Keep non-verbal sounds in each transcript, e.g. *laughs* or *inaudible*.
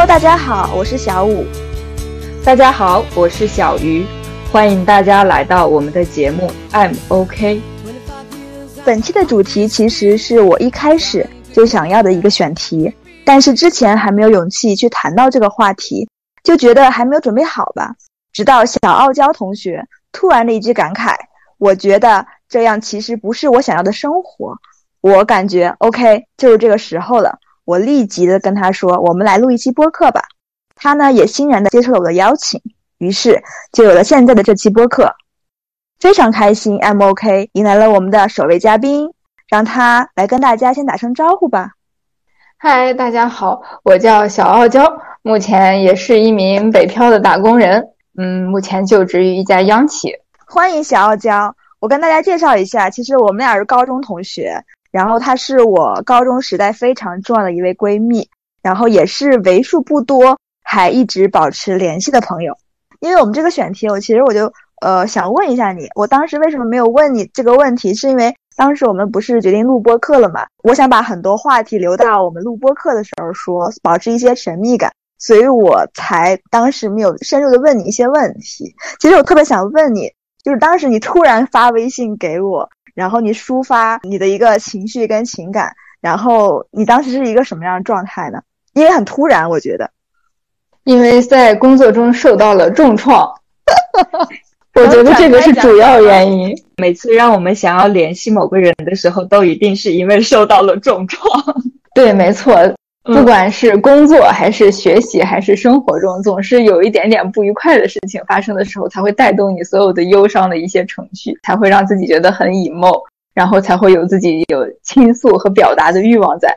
Hello，大家好，我是小五。大家好，我是小鱼，欢迎大家来到我们的节目 I'm OK。本期的主题其实是我一开始就想要的一个选题，但是之前还没有勇气去谈到这个话题，就觉得还没有准备好吧。直到小傲娇同学突然的一句感慨，我觉得这样其实不是我想要的生活。我感觉 OK，就是这个时候了。我立即的跟他说：“我们来录一期播客吧。”他呢也欣然的接受了我的邀请，于是就有了现在的这期播客。非常开心，M OK 迎来了我们的首位嘉宾，让他来跟大家先打声招呼吧。嗨，大家好，我叫小傲娇，目前也是一名北漂的打工人，嗯，目前就职于一家央企。欢迎小傲娇，我跟大家介绍一下，其实我们俩是高中同学。然后她是我高中时代非常重要的一位闺蜜，然后也是为数不多还一直保持联系的朋友。因为我们这个选题，我其实我就呃想问一下你，我当时为什么没有问你这个问题？是因为当时我们不是决定录播课了嘛？我想把很多话题留到我们录播课的时候说，保持一些神秘感，所以我才当时没有深入的问你一些问题。其实我特别想问你，就是当时你突然发微信给我。然后你抒发你的一个情绪跟情感，然后你当时是一个什么样的状态呢？因为很突然，我觉得，因为在工作中受到了重创，*laughs* 我觉得这个是主要原因。每次让我们想要联系某个人的时候，都一定是因为受到了重创。对，没错。不管是工作还是学习还是生活中，总是有一点点不愉快的事情发生的时候，才会带动你所有的忧伤的一些程序，才会让自己觉得很 emo，*laughs* 然后才会有自己有倾诉和表达的欲望在。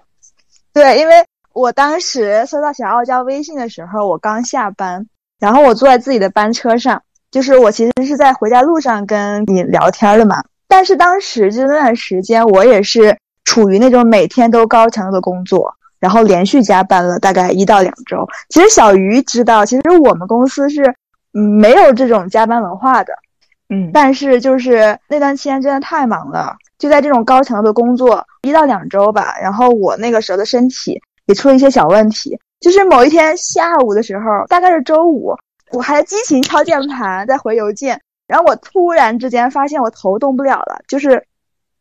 对，因为我当时收到小傲娇微信的时候，我刚下班，然后我坐在自己的班车上，就是我其实是在回家路上跟你聊天的嘛。但是当时就那段时间，我也是处于那种每天都高强度的工作。然后连续加班了大概一到两周。其实小鱼知道，其实我们公司是，嗯，没有这种加班文化的，嗯。但是就是那段期间真的太忙了，就在这种高强度的工作一到两周吧。然后我那个时候的身体也出了一些小问题，就是某一天下午的时候，大概是周五，我还激情敲键盘在回邮件，然后我突然之间发现我头动不了了，就是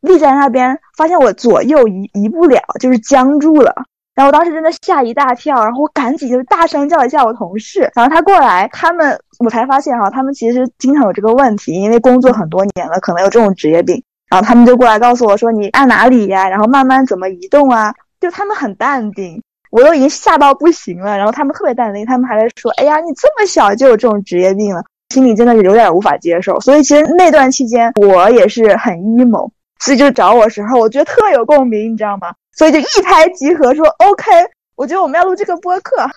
立在那边，发现我左右移移不了，就是僵住了。然后我当时真的吓一大跳，然后我赶紧就大声叫了一下我同事，然后他过来，他们我才发现哈，他们其实经常有这个问题，因为工作很多年了，可能有这种职业病。然后他们就过来告诉我说：“你按哪里呀？然后慢慢怎么移动啊？”就他们很淡定，我都已经吓到不行了。然后他们特别淡定，他们还在说：“哎呀，你这么小就有这种职业病了，心里真的是有点无法接受。”所以其实那段期间我也是很 emo，所以就找我时候，我觉得特有共鸣，你知道吗？所以就一拍即合，说 OK，我觉得我们要录这个播客。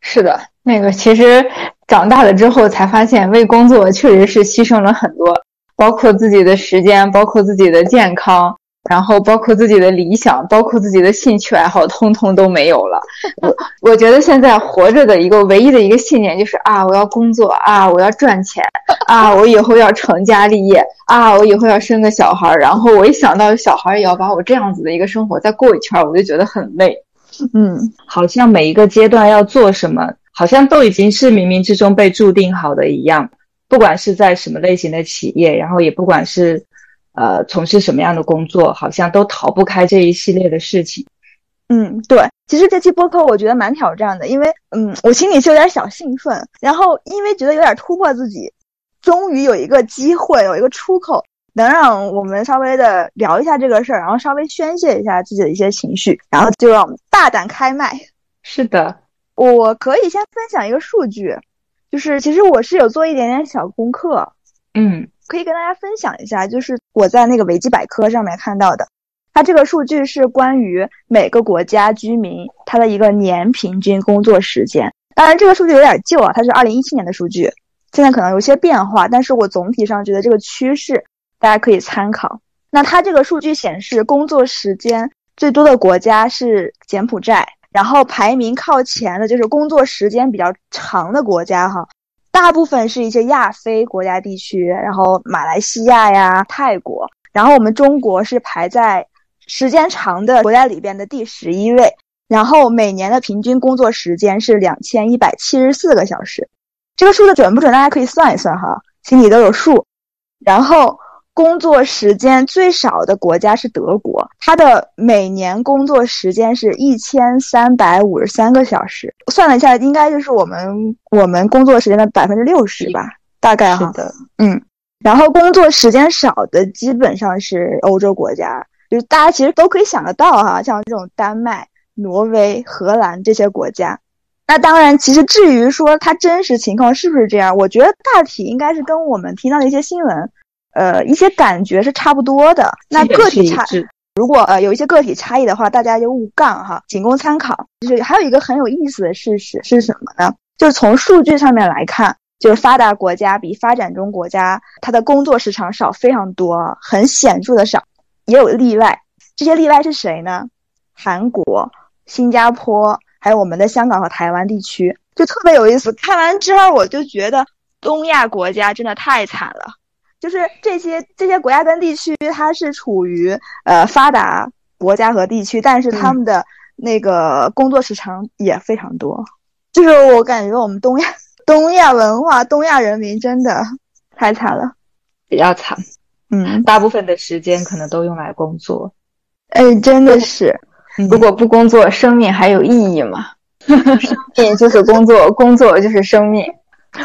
是的，那个其实长大了之后才发现，为工作确实是牺牲了很多，包括自己的时间，包括自己的健康。然后包括自己的理想，包括自己的兴趣爱好，通通都没有了。我 *laughs* 我觉得现在活着的一个唯一的一个信念就是啊，我要工作啊，我要赚钱啊，我以后要成家立业啊，我以后要生个小孩。然后我一想到小孩也要把我这样子的一个生活再过一圈，我就觉得很累。嗯，好像每一个阶段要做什么，好像都已经是冥冥之中被注定好的一样。不管是在什么类型的企业，然后也不管是。呃，从事什么样的工作，好像都逃不开这一系列的事情。嗯，对，其实这期播客我觉得蛮挑战的，因为嗯，我心里是有点小兴奋，然后因为觉得有点突破自己，终于有一个机会，有一个出口，能让我们稍微的聊一下这个事儿，然后稍微宣泄一下自己的一些情绪，然后就让我们大胆开麦。是的，我可以先分享一个数据，就是其实我是有做一点点小功课。嗯。可以跟大家分享一下，就是我在那个维基百科上面看到的，它这个数据是关于每个国家居民他的一个年平均工作时间。当然，这个数据有点旧啊，它是二零一七年的数据，现在可能有些变化，但是我总体上觉得这个趋势大家可以参考。那它这个数据显示，工作时间最多的国家是柬埔寨，然后排名靠前的就是工作时间比较长的国家哈。大部分是一些亚非国家地区，然后马来西亚呀、泰国，然后我们中国是排在时间长的国家里边的第十一位。然后每年的平均工作时间是两千一百七十四个小时。这个数字准不准？大家可以算一算哈，心里都有数。然后工作时间最少的国家是德国，它的每年工作时间是一千三百五十三个小时，算了一下，应该就是我们我们工作时间的百分之六十吧，大概哈。嗯。然后工作时间少的基本上是欧洲国家，就是大家其实都可以想得到哈，像这种丹麦、挪威、荷兰这些国家。那当然，其实至于说它真实情况是不是这样，我觉得大体应该是跟我们听到的一些新闻，呃，一些感觉是差不多的。那个体差，如果呃有一些个体差异的话，大家就勿杠哈，仅供参考。就是还有一个很有意思的事实是什么呢？就是从数据上面来看，就是发达国家比发展中国家它的工作时长少非常多，很显著的少。也有例外，这些例外是谁呢？韩国、新加坡。还有我们的香港和台湾地区就特别有意思，看完之后我就觉得东亚国家真的太惨了。就是这些这些国家跟地区，它是处于呃发达国家和地区，但是他们的那个工作时长也非常多。就是我感觉我们东亚东亚文化、东亚人民真的太惨了，比较惨。嗯，大部分的时间可能都用来工作。哎，真的是。如果不工作，生命还有意义吗？*laughs* 生命就是工作，工作就是生命。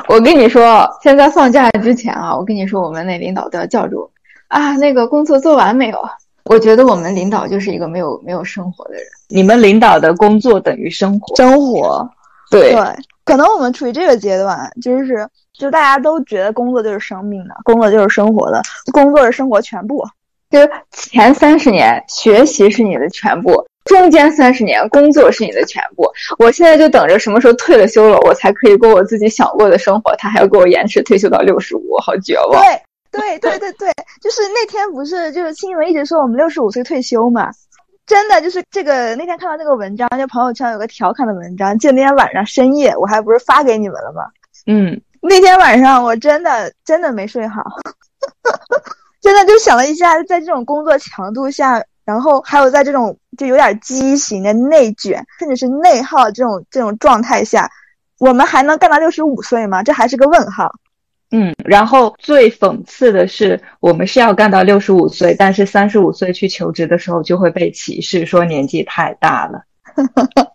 我跟你说，现在放假之前啊，我跟你说，我们那领导都要叫住啊，那个工作做完没有？我觉得我们领导就是一个没有没有生活的人。你们领导的工作等于生活，生活，对对，可能我们处于这个阶段，就是就大家都觉得工作就是生命的，工作就是生活的，工作是生活全部。就是前三十年学习是你的全部。中间三十年工作是你的全部，我现在就等着什么时候退了休了，我才可以过我自己想过的生活。他还要给我延迟退休到六十五，好绝望。对对对对对，就是那天不是就是新闻一直说我们六十五岁退休嘛？真的就是这个那天看到那个文章，就朋友圈有个调侃的文章，就那天晚上深夜，我还不是发给你们了吗？嗯，那天晚上我真的真的没睡好，*laughs* 真的就想了一下，在这种工作强度下。然后还有在这种就有点畸形的内卷，甚至是内耗这种这种状态下，我们还能干到六十五岁吗？这还是个问号。嗯，然后最讽刺的是，我们是要干到六十五岁，但是三十五岁去求职的时候就会被歧视，说年纪太大了。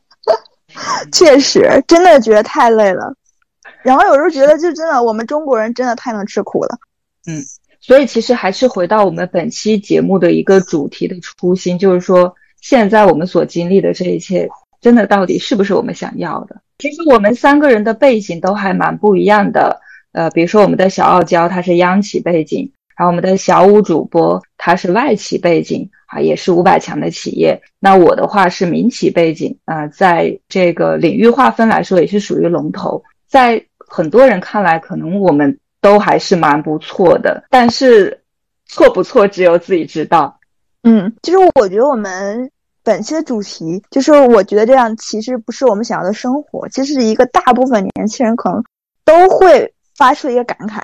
*laughs* 确实，真的觉得太累了。然后有时候觉得，就真的我们中国人真的太能吃苦了。嗯。所以，其实还是回到我们本期节目的一个主题的初心，就是说，现在我们所经历的这一切，真的到底是不是我们想要的？其实我们三个人的背景都还蛮不一样的。呃，比如说我们的小傲娇，她是央企背景；然后我们的小五主播，他是外企背景，啊，也是五百强的企业。那我的话是民企背景，啊，在这个领域划分来说，也是属于龙头。在很多人看来，可能我们。都还是蛮不错的，但是错不错只有自己知道。嗯，其实我觉得我们本期的主题就是，我觉得这样其实不是我们想要的生活，其实一个大部分年轻人可能都会发出一个感慨。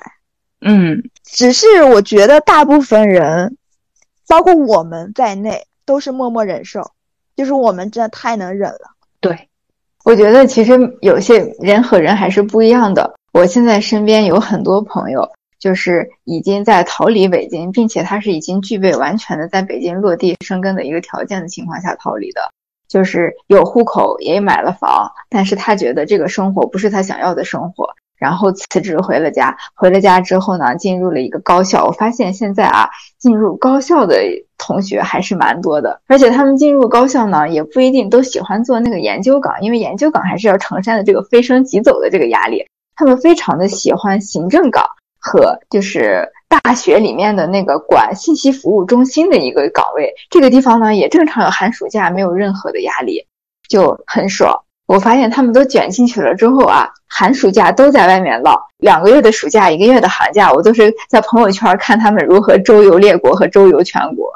嗯，只是我觉得大部分人，包括我们在内，都是默默忍受，就是我们真的太能忍了。对，我觉得其实有些人和人还是不一样的。我现在身边有很多朋友，就是已经在逃离北京，并且他是已经具备完全的在北京落地生根的一个条件的情况下逃离的，就是有户口也买了房，但是他觉得这个生活不是他想要的生活，然后辞职回了家。回了家之后呢，进入了一个高校。我发现现在啊，进入高校的同学还是蛮多的，而且他们进入高校呢，也不一定都喜欢做那个研究岗，因为研究岗还是要承担的这个飞升急走的这个压力。他们非常的喜欢行政岗和就是大学里面的那个管信息服务中心的一个岗位，这个地方呢也正常有寒暑假，没有任何的压力，就很爽。我发现他们都卷进去了之后啊，寒暑假都在外面浪，两个月的暑假，一个月的寒假，我都是在朋友圈看他们如何周游列国和周游全国，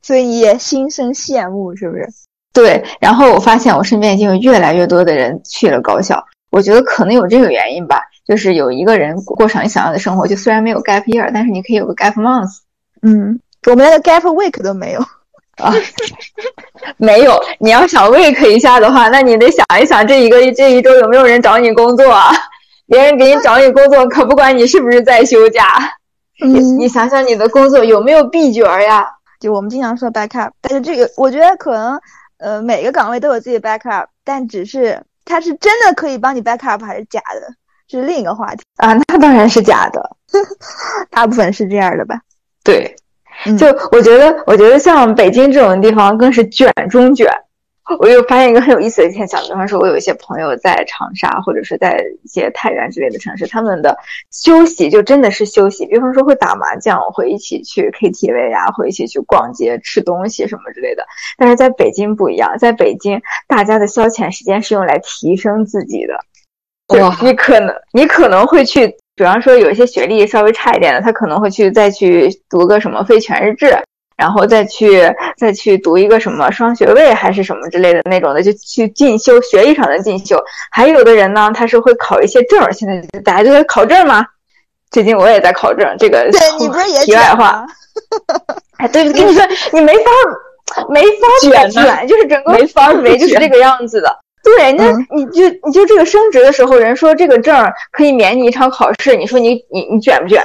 所以你也心生羡慕，是不是？对。然后我发现我身边已经有越来越多的人去了高校。我觉得可能有这个原因吧，就是有一个人过上你想要的生活，就虽然没有 gap year，但是你可以有个 gap month。嗯，我们连个 gap week 都没有。啊，*laughs* 没有。你要想 week 一下的话，那你得想一想，这一个这一周有没有人找你工作啊？别人给你找你工作，可不管你是不是在休假。你你想想，你的工作有没有 B 角呀？就我们经常说 backup，但是这个我觉得可能，呃，每个岗位都有自己 backup，但只是它是真的可以帮你 backup 还是假的，是另一个话题啊。那当然是假的，*laughs* 大部分是这样的吧？对。就我觉得，我觉得像北京这种地方更是卷中卷。我又发现一个很有意思的现象，比方说，我有一些朋友在长沙或者是在一些太原之类的城市，他们的休息就真的是休息。比方说会打麻将，会一起去 KTV 呀，会一起去逛街、吃东西什么之类的。但是在北京不一样，在北京大家的消遣时间是用来提升自己的。哇，你可能你可能会去。比方说，有一些学历稍微差一点的，他可能会去再去读个什么非全日制，然后再去再去读一个什么双学位还是什么之类的那种的，就去进修学历上的进修。还有的人呢，他是会考一些证。现在大家就在考证吗？最近我也在考证。这个对你不是也题外话？*laughs* 哎，对，跟你说，你没法没法卷，卷就是整个没法没就是这个样子的。对，那你就你就这个升职的时候，人说这个证可以免你一场考试，你说你你你卷不卷？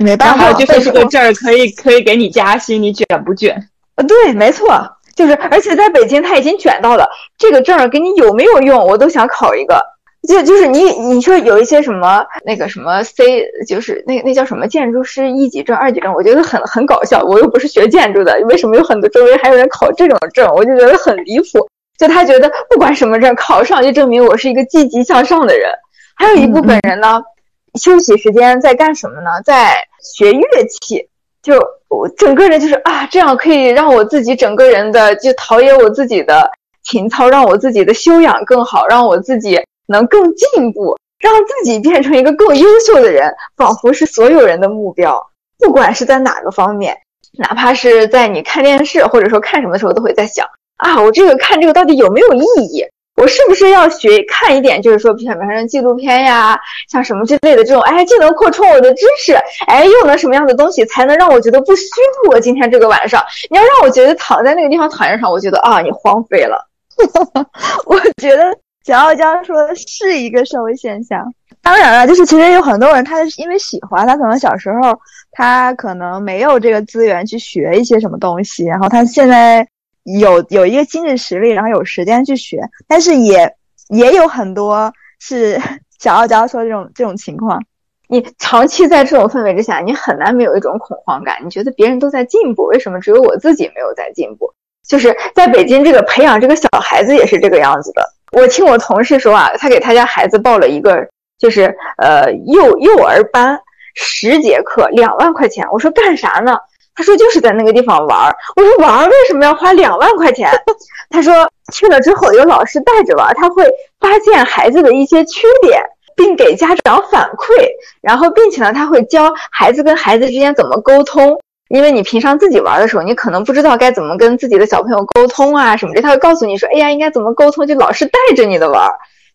没办法，就是这个证儿可以可以给你加薪，你卷不卷？呃，对，没错，就是而且在北京他已经卷到了，这个证儿给你有没有用，我都想考一个。就就是你你说有一些什么那个什么 C，就是那那叫什么建筑师一级证、二级证，我觉得很很搞笑。我又不是学建筑的，为什么有很多周围还有人考这种证？我就觉得很离谱。就他觉得不管什么证考上就证明我是一个积极向上的人，还有一部分人呢，休息时间在干什么呢？在学乐器。就我整个人就是啊，这样可以让我自己整个人的就陶冶我自己的情操，让我自己的修养更好，让我自己能更进步，让自己变成一个更优秀的人，仿佛是所有人的目标。不管是在哪个方面，哪怕是在你看电视或者说看什么的时候，都会在想。啊，我这个看这个到底有没有意义？我是不是要学看一点，就是说，比方说纪录片呀，像什么之类的这种，哎，既能扩充我的知识，哎，又能什么样的东西才能让我觉得不虚度我今天这个晚上？你要让我觉得躺在那个地方躺着上，我觉得啊，你荒废了。*laughs* 我觉得小傲娇说的是一个社会现象。当然了，就是其实有很多人，他是因为喜欢，他可能小时候他可能没有这个资源去学一些什么东西，然后他现在。有有一个经济实力，然后有时间去学，但是也也有很多是 *laughs* 小傲娇说这种这种情况。你长期在这种氛围之下，你很难没有一种恐慌感。你觉得别人都在进步，为什么只有我自己没有在进步？就是在北京这个培养这个小孩子也是这个样子的。我听我同事说啊，他给他家孩子报了一个就是呃幼幼儿班，十节课两万块钱。我说干啥呢？他说就是在那个地方玩儿。我说玩儿为什么要花两万块钱？他说去了之后有老师带着玩他会发现孩子的一些缺点，并给家长反馈，然后并且呢他会教孩子跟孩子之间怎么沟通，因为你平常自己玩的时候，你可能不知道该怎么跟自己的小朋友沟通啊什么的，他会告诉你说，哎呀应该怎么沟通，就老师带着你的玩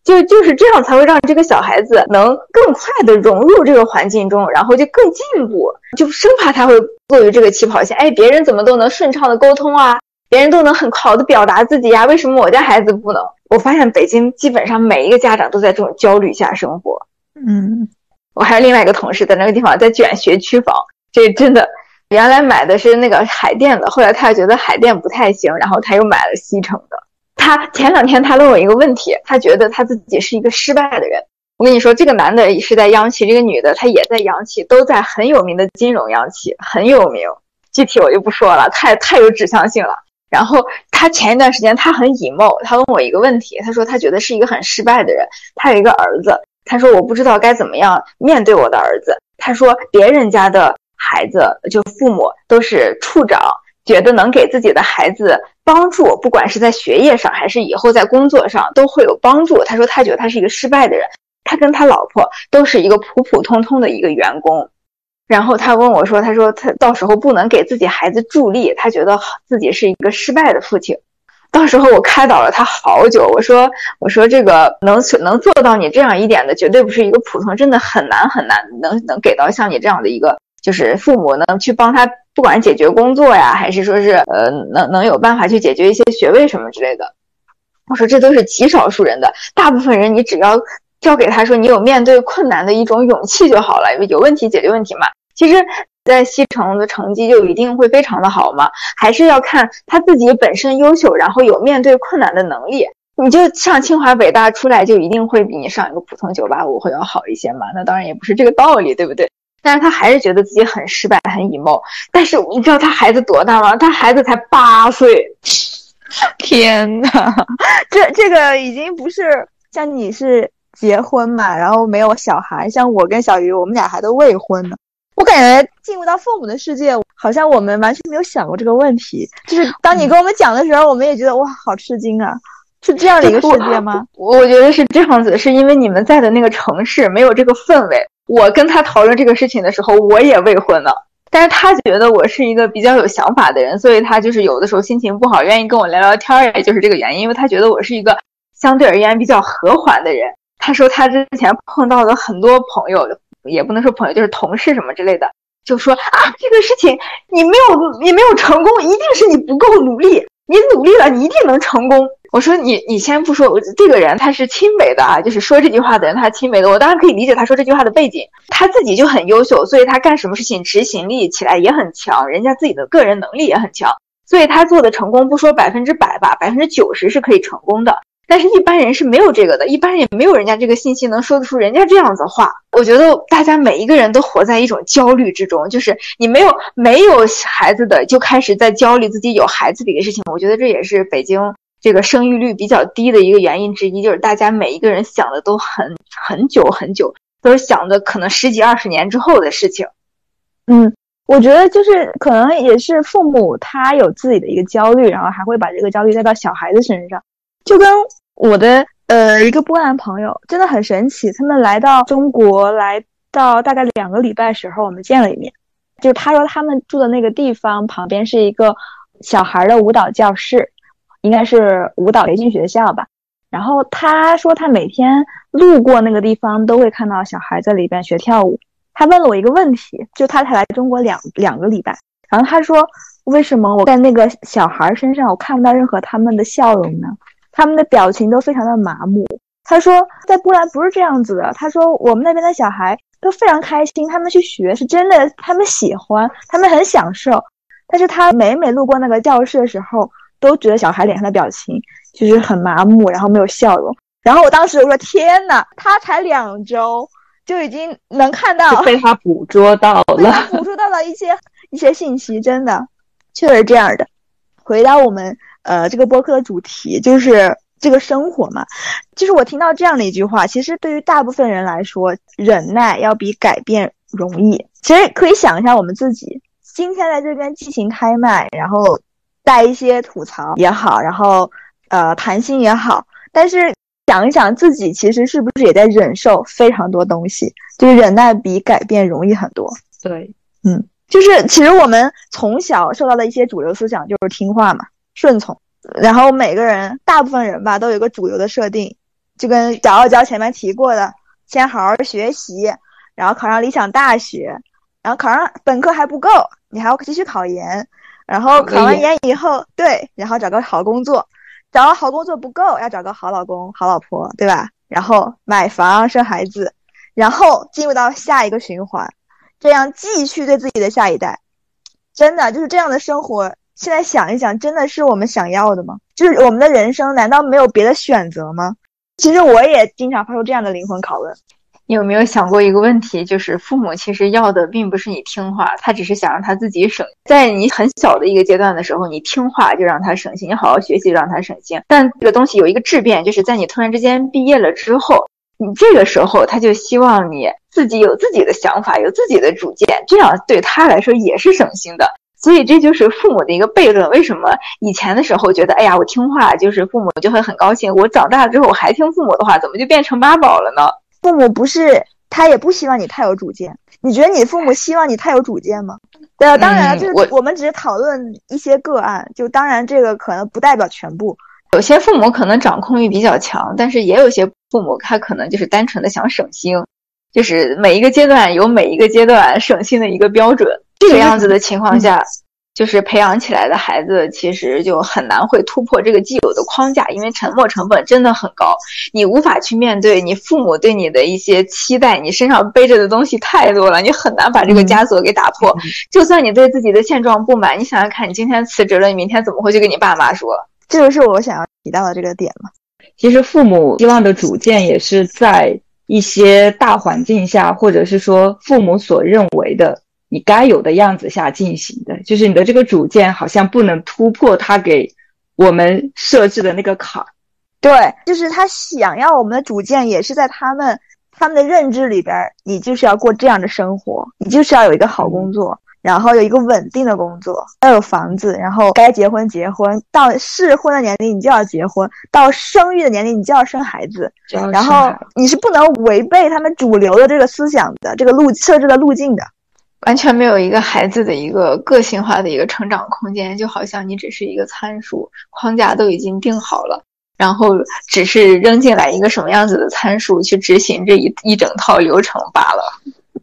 就就是这样才会让这个小孩子能更快的融入这个环境中，然后就更进步，就生怕他会落于这个起跑线。哎，别人怎么都能顺畅的沟通啊，别人都能很好的表达自己呀，为什么我家孩子不能？我发现北京基本上每一个家长都在这种焦虑下生活。嗯，我还有另外一个同事在那个地方在卷学区房，这真的原来买的是那个海淀的，后来他觉得海淀不太行，然后他又买了西城的。他前两天他问我一个问题，他觉得他自己是一个失败的人。我跟你说，这个男的也是在央企，这个女的她也在央企，都在很有名的金融央企，很有名。具体我就不说了，太太有指向性了。然后他前一段时间他很 emo，他问我一个问题，他说他觉得是一个很失败的人。他有一个儿子，他说我不知道该怎么样面对我的儿子。他说别人家的孩子就父母都是处长。觉得能给自己的孩子帮助，不管是在学业上还是以后在工作上都会有帮助。他说他觉得他是一个失败的人，他跟他老婆都是一个普普通通的一个员工。然后他问我说：“他说他到时候不能给自己孩子助力，他觉得自己是一个失败的父亲。”到时候我开导了他好久，我说：“我说这个能能做到你这样一点的，绝对不是一个普通，真的很难很难能能给到像你这样的一个。”就是父母能去帮他，不管解决工作呀，还是说是呃能能有办法去解决一些学位什么之类的。我说这都是极少数人的，大部分人你只要交给他说你有面对困难的一种勇气就好了，有问题解决问题嘛。其实，在西城的成绩就一定会非常的好吗？还是要看他自己本身优秀，然后有面对困难的能力。你就上清华北大出来，就一定会比你上一个普通九八五会要好一些嘛？那当然也不是这个道理，对不对？但是他还是觉得自己很失败，很 emo。但是你知道他孩子多大吗？他孩子才八岁。天呐，*laughs* 这这个已经不是像你是结婚嘛，然后没有小孩，像我跟小鱼，我们俩还都未婚呢。我感觉进入到父母的世界，好像我们完全没有想过这个问题。就是当你跟我们讲的时候，我们也觉得哇，好吃惊啊！是这样的一个世界吗？我觉得是这样子，是因为你们在的那个城市没有这个氛围。我跟他讨论这个事情的时候，我也未婚呢。但是他觉得我是一个比较有想法的人，所以他就是有的时候心情不好，愿意跟我聊聊天，也就是这个原因。因为他觉得我是一个相对而言比较和缓的人。他说他之前碰到了很多朋友，也不能说朋友，就是同事什么之类的，就说啊，这个事情你没有你没有成功，一定是你不够努力。你努力了，你一定能成功。我说你，你先不说，我这个人他是亲美的啊，就是说这句话的人他亲美的，我当然可以理解他说这句话的背景，他自己就很优秀，所以他干什么事情执行力起来也很强，人家自己的个人能力也很强，所以他做的成功不说百分之百吧，百分之九十是可以成功的。但是，一般人是没有这个的，一般人也没有人家这个信息能说得出人家这样子话。我觉得大家每一个人都活在一种焦虑之中，就是你没有没有孩子的就开始在焦虑自己有孩子的一个事情。我觉得这也是北京这个生育率比较低的一个原因之一，就是大家每一个人想的都很很久很久，都是想的可能十几二十年之后的事情。嗯，我觉得就是可能也是父母他有自己的一个焦虑，然后还会把这个焦虑带到小孩子身上。就跟我的呃一个波兰朋友真的很神奇，他们来到中国来到大概两个礼拜时候，我们见了一面。就他说他们住的那个地方旁边是一个小孩的舞蹈教室，应该是舞蹈培训学校吧。然后他说他每天路过那个地方都会看到小孩在里边学跳舞。他问了我一个问题，就他才来中国两两个礼拜，然后他说为什么我在那个小孩身上我看不到任何他们的笑容呢？他们的表情都非常的麻木。他说，在波兰不是这样子的。他说，我们那边的小孩都非常开心，他们去学是真的，他们喜欢，他们很享受。但是他每每路过那个教室的时候，都觉得小孩脸上的表情就是很麻木，然后没有笑容。然后我当时我说，天呐，他才两周就已经能看到，被他捕捉到了，捕捉到了一些一些信息，真的，确实这样的。回到我们。呃，这个播客的主题就是这个生活嘛。就是我听到这样的一句话，其实对于大部分人来说，忍耐要比改变容易。其实可以想一下我们自己，今天在这边激情开麦，然后带一些吐槽也好，然后呃谈心也好，但是想一想自己，其实是不是也在忍受非常多东西？就是忍耐比改变容易很多。对，嗯，就是其实我们从小受到的一些主流思想就是听话嘛。顺从，然后每个人，大部分人吧，都有一个主流的设定，就跟小傲娇前面提过的，先好好学习，然后考上理想大学，然后考上本科还不够，你还要继续考研，然后考完研以后，对，然后找个好工作，找个好工作不够，要找个好老公、好老婆，对吧？然后买房、生孩子，然后进入到下一个循环，这样继续对自己的下一代，真的就是这样的生活。现在想一想，真的是我们想要的吗？就是我们的人生难道没有别的选择吗？其实我也经常发出这样的灵魂拷问。你有没有想过一个问题？就是父母其实要的并不是你听话，他只是想让他自己省。在你很小的一个阶段的时候，你听话就让他省心，你好好学习让他省心。但这个东西有一个质变，就是在你突然之间毕业了之后，你这个时候他就希望你自己有自己的想法，有自己的主见，这样对他来说也是省心的。所以这就是父母的一个悖论。为什么以前的时候觉得，哎呀，我听话，就是父母就会很高兴。我长大了之后，我还听父母的话，怎么就变成妈宝了呢？父母不是他也不希望你太有主见。你觉得你父母希望你太有主见吗？*laughs* 对啊，当然，就是我们只是讨论一些个案，就当然这个可能不代表全部。有些父母可能掌控欲比较强，但是也有些父母他可能就是单纯的想省心。就是每一个阶段有每一个阶段省心的一个标准。这个样子的情况下。就是培养起来的孩子，其实就很难会突破这个既有的框架，因为沉没成本真的很高，你无法去面对你父母对你的一些期待，你身上背着的东西太多了，你很难把这个枷锁给打破。*laughs* 就算你对自己的现状不满，你想想看，你今天辞职了，你明天怎么会去跟你爸妈说？这就是我想要提到的这个点嘛。其实父母希望的主见也是在一些大环境下，或者是说父母所认为的。你该有的样子下进行的，就是你的这个主见好像不能突破他给我们设置的那个坎儿。对，就是他想要我们的主见，也是在他们他们的认知里边，你就是要过这样的生活，你就是要有一个好工作，然后有一个稳定的工作，要有房子，然后该结婚结婚，到适婚的年龄你就要结婚，到生育的年龄你就要生孩子，然后你是不能违背他们主流的这个思想的这个路设置的路径的。完全没有一个孩子的一个个性化的一个成长空间，就好像你只是一个参数，框架都已经定好了，然后只是扔进来一个什么样子的参数去执行这一一整套流程罢了。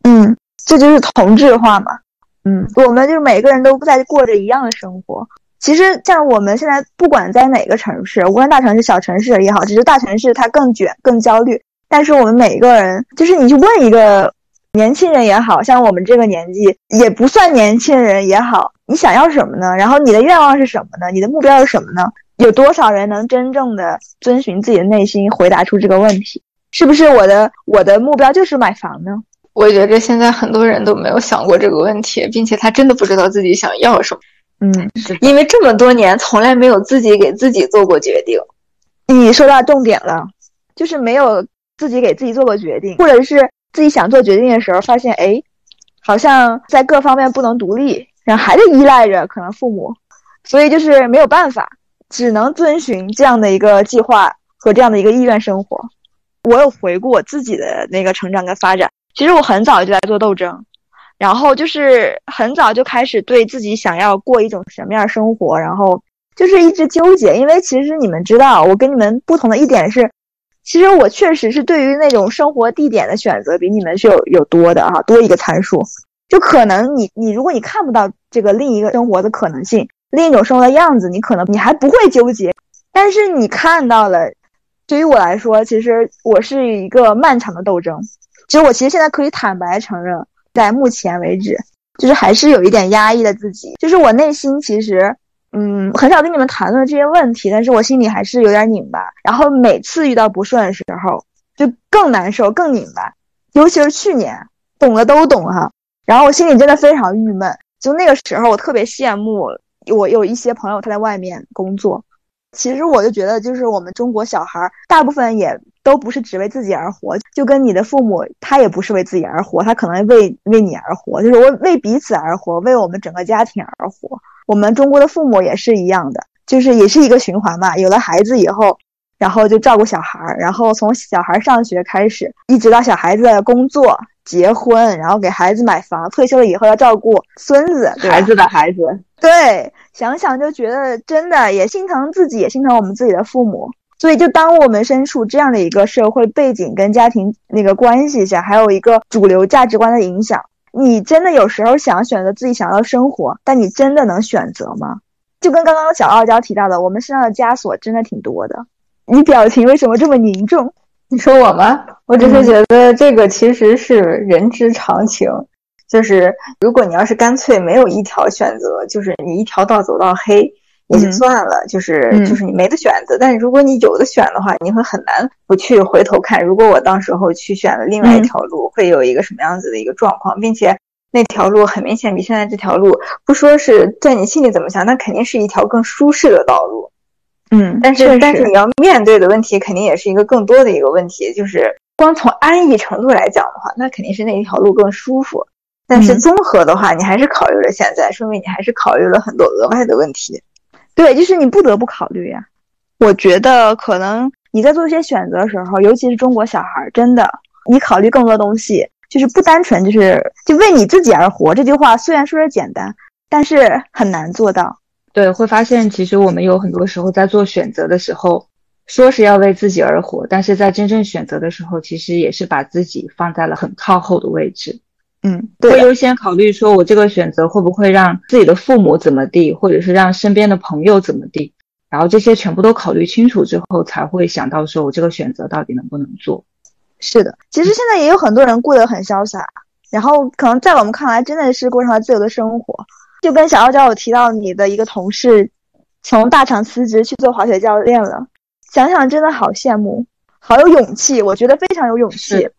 嗯，这就是同质化嘛。嗯，我们就是每个人都在过着一样的生活。其实像我们现在不管在哪个城市，无论大城市、小城市也好，只是大城市它更卷、更焦虑。但是我们每一个人，就是你去问一个。年轻人也好像我们这个年纪也不算年轻人也好，你想要什么呢？然后你的愿望是什么呢？你的目标是什么呢？有多少人能真正的遵循自己的内心，回答出这个问题？是不是我的我的目标就是买房呢？我觉得现在很多人都没有想过这个问题，并且他真的不知道自己想要什么。嗯，因为这么多年从来没有自己给自己做过决定。你说到重点了，就是没有自己给自己做过决定，或者是。自己想做决定的时候，发现哎，好像在各方面不能独立，然后还得依赖着可能父母，所以就是没有办法，只能遵循这样的一个计划和这样的一个意愿生活。我有回顾我自己的那个成长跟发展，其实我很早就在做斗争，然后就是很早就开始对自己想要过一种什么样生活，然后就是一直纠结。因为其实你们知道，我跟你们不同的一点是。其实我确实是对于那种生活地点的选择比你们是有有多的哈，多一个参数。就可能你你如果你看不到这个另一个生活的可能性，另一种生活的样子，你可能你还不会纠结。但是你看到了，对于我来说，其实我是一个漫长的斗争。其实我其实现在可以坦白承认，在目前为止，就是还是有一点压抑的自己，就是我内心其实。嗯，很少跟你们谈论这些问题，但是我心里还是有点拧巴。然后每次遇到不顺的时候，就更难受、更拧巴。尤其是去年，懂的都懂哈。然后我心里真的非常郁闷。就那个时候，我特别羡慕我有一些朋友他在外面工作。其实我就觉得，就是我们中国小孩大部分也都不是只为自己而活，就跟你的父母，他也不是为自己而活，他可能为为你而活，就是为为彼此而活，为我们整个家庭而活。我们中国的父母也是一样的，就是也是一个循环嘛。有了孩子以后，然后就照顾小孩儿，然后从小孩上学开始，一直到小孩子工作、结婚，然后给孩子买房，退休了以后要照顾孙子、孩子的孩子。对，想想就觉得真的也心疼自己，也心疼我们自己的父母。所以，就当我们身处这样的一个社会背景跟家庭那个关系下，还有一个主流价值观的影响。你真的有时候想选择自己想要的生活，但你真的能选择吗？就跟刚刚小傲娇提到的，我们身上的枷锁真的挺多的。你表情为什么这么凝重？你说我吗？我只是觉得这个其实是人之常情，就是如果你要是干脆没有一条选择，就是你一条道走到黑。也就算了，就是就是你没得选择。但是如果你有的选的话，你会很难不去回头看。如果我当时候去选了另外一条路，会有一个什么样子的一个状况，并且那条路很明显比现在这条路，不说是在你心里怎么想，那肯定是一条更舒适的道路。嗯，但是但是你要面对的问题，肯定也是一个更多的一个问题，就是光从安逸程度来讲的话，那肯定是那一条路更舒服。但是综合的话，你还是考虑了现在，说明你还是考虑了很多额外的问题。对，就是你不得不考虑呀。我觉得可能你在做一些选择的时候，尤其是中国小孩，真的，你考虑更多东西，就是不单纯就是就为你自己而活。这句话虽然说着简单，但是很难做到。对，会发现其实我们有很多时候在做选择的时候，说是要为自己而活，但是在真正选择的时候，其实也是把自己放在了很靠后的位置。嗯，会优先考虑说我这个选择会不会让自己的父母怎么地，或者是让身边的朋友怎么地，然后这些全部都考虑清楚之后，才会想到说我这个选择到底能不能做。是的，其实现在也有很多人过得很潇洒，然后可能在我们看来真的是过上了自由的生活。就跟小傲娇有提到你的一个同事，从大厂辞职去做滑雪教练了，想想真的好羡慕，好有勇气，我觉得非常有勇气。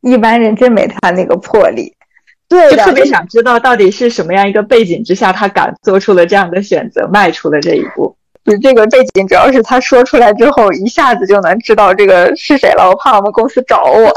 一般人真没他那个魄力。对就特别想知道到底是什么样一个背景之下，他敢做出了这样的选择，迈出了这一步。就这个背景，主要是他说出来之后，一下子就能知道这个是谁了。我怕我们公司找我。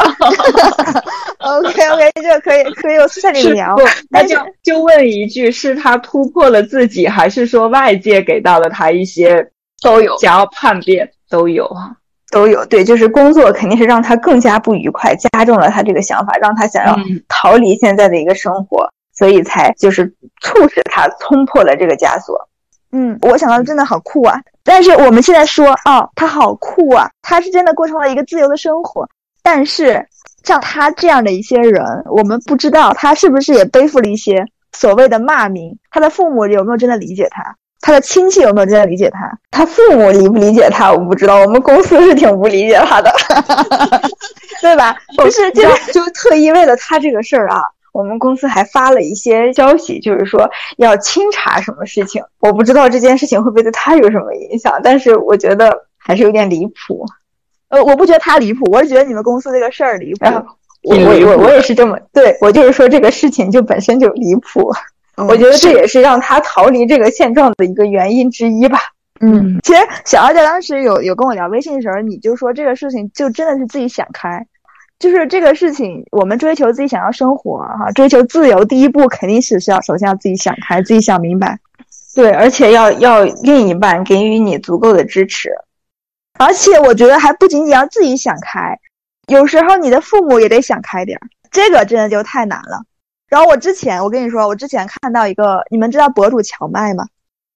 OK OK，这个可以可以，我私下里聊。那就就问一句：是他突破了自己，还是说外界给到了他一些都有想要叛变？都有啊，都有。对，就是工作肯定是让他更加不愉快，加重了他这个想法，让他想要逃离现在的一个生活，所以才就是促使他冲破了这个枷锁。嗯，我想到真的好酷啊！但是我们现在说，哦，他好酷啊，他是真的过成了一个自由的生活。但是像他这样的一些人，我们不知道他是不是也背负了一些所谓的骂名，他的父母有没有真的理解他，他的亲戚有没有真的理解他，他父母理不理解他，我不知道。我们公司是挺不理解他的，*laughs* 对吧？就是就就特意为了他这个事儿啊。我们公司还发了一些消息，就是说要清查什么事情。我不知道这件事情会不会对他有什么影响，但是我觉得还是有点离谱。呃，我不觉得他离谱，我是觉得你们公司这个事儿离谱。我我我我也是这么对我就是说这个事情就本身就离谱。我觉得这也是让他逃离这个现状的一个原因之一吧。嗯，其实小二姐当时有有跟我聊微信的时候，你就说这个事情就真的是自己想开。就是这个事情，我们追求自己想要生活哈，追求自由，第一步肯定是需要首先要自己想开，自己想明白，对，而且要要另一半给予你足够的支持，而且我觉得还不仅仅要自己想开，有时候你的父母也得想开点儿，这个真的就太难了。然后我之前我跟你说，我之前看到一个，你们知道博主荞麦吗？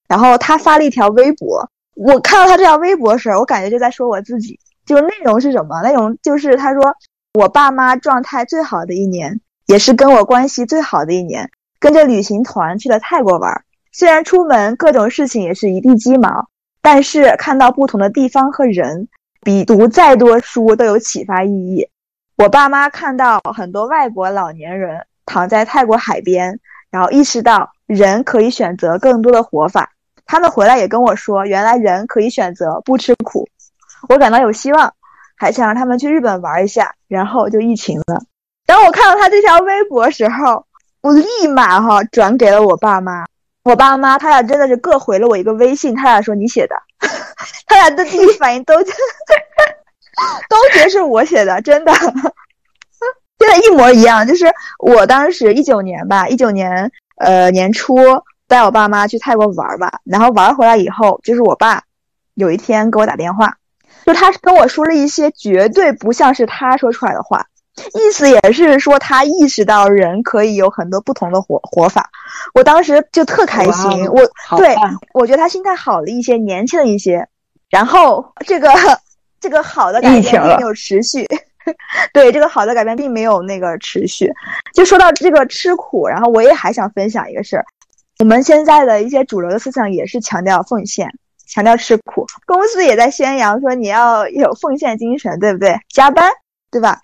然后他发了一条微博，我看到他这条微博时，我感觉就在说我自己，就内容是什么？内容就是他说。我爸妈状态最好的一年，也是跟我关系最好的一年，跟着旅行团去了泰国玩。虽然出门各种事情也是一地鸡毛，但是看到不同的地方和人，比读再多书都有启发意义。我爸妈看到很多外国老年人躺在泰国海边，然后意识到人可以选择更多的活法。他们回来也跟我说，原来人可以选择不吃苦。我感到有希望。还想让他们去日本玩一下，然后就疫情了。当我看到他这条微博时候，我立马哈转给了我爸妈。我爸妈他俩真的是各回了我一个微信，他俩说你写的，*laughs* 他俩的第一反应都 *laughs* 都觉得是我写的，真的，真的，一模一样。就是我当时一九年吧，一九年呃年初带我爸妈去泰国玩吧，然后玩回来以后，就是我爸有一天给我打电话。就他跟我说了一些绝对不像是他说出来的话，意思也是说他意识到人可以有很多不同的活活法。我当时就特开心，我对我觉得他心态好了一些，年轻了一些。然后这个 *laughs* 这个好的改变并没有持续，*laughs* 对这个好的改变并没有那个持续。就说到这个吃苦，然后我也还想分享一个事儿，我们现在的一些主流的思想也是强调奉献。强调吃苦，公司也在宣扬说你要有奉献精神，对不对？加班，对吧？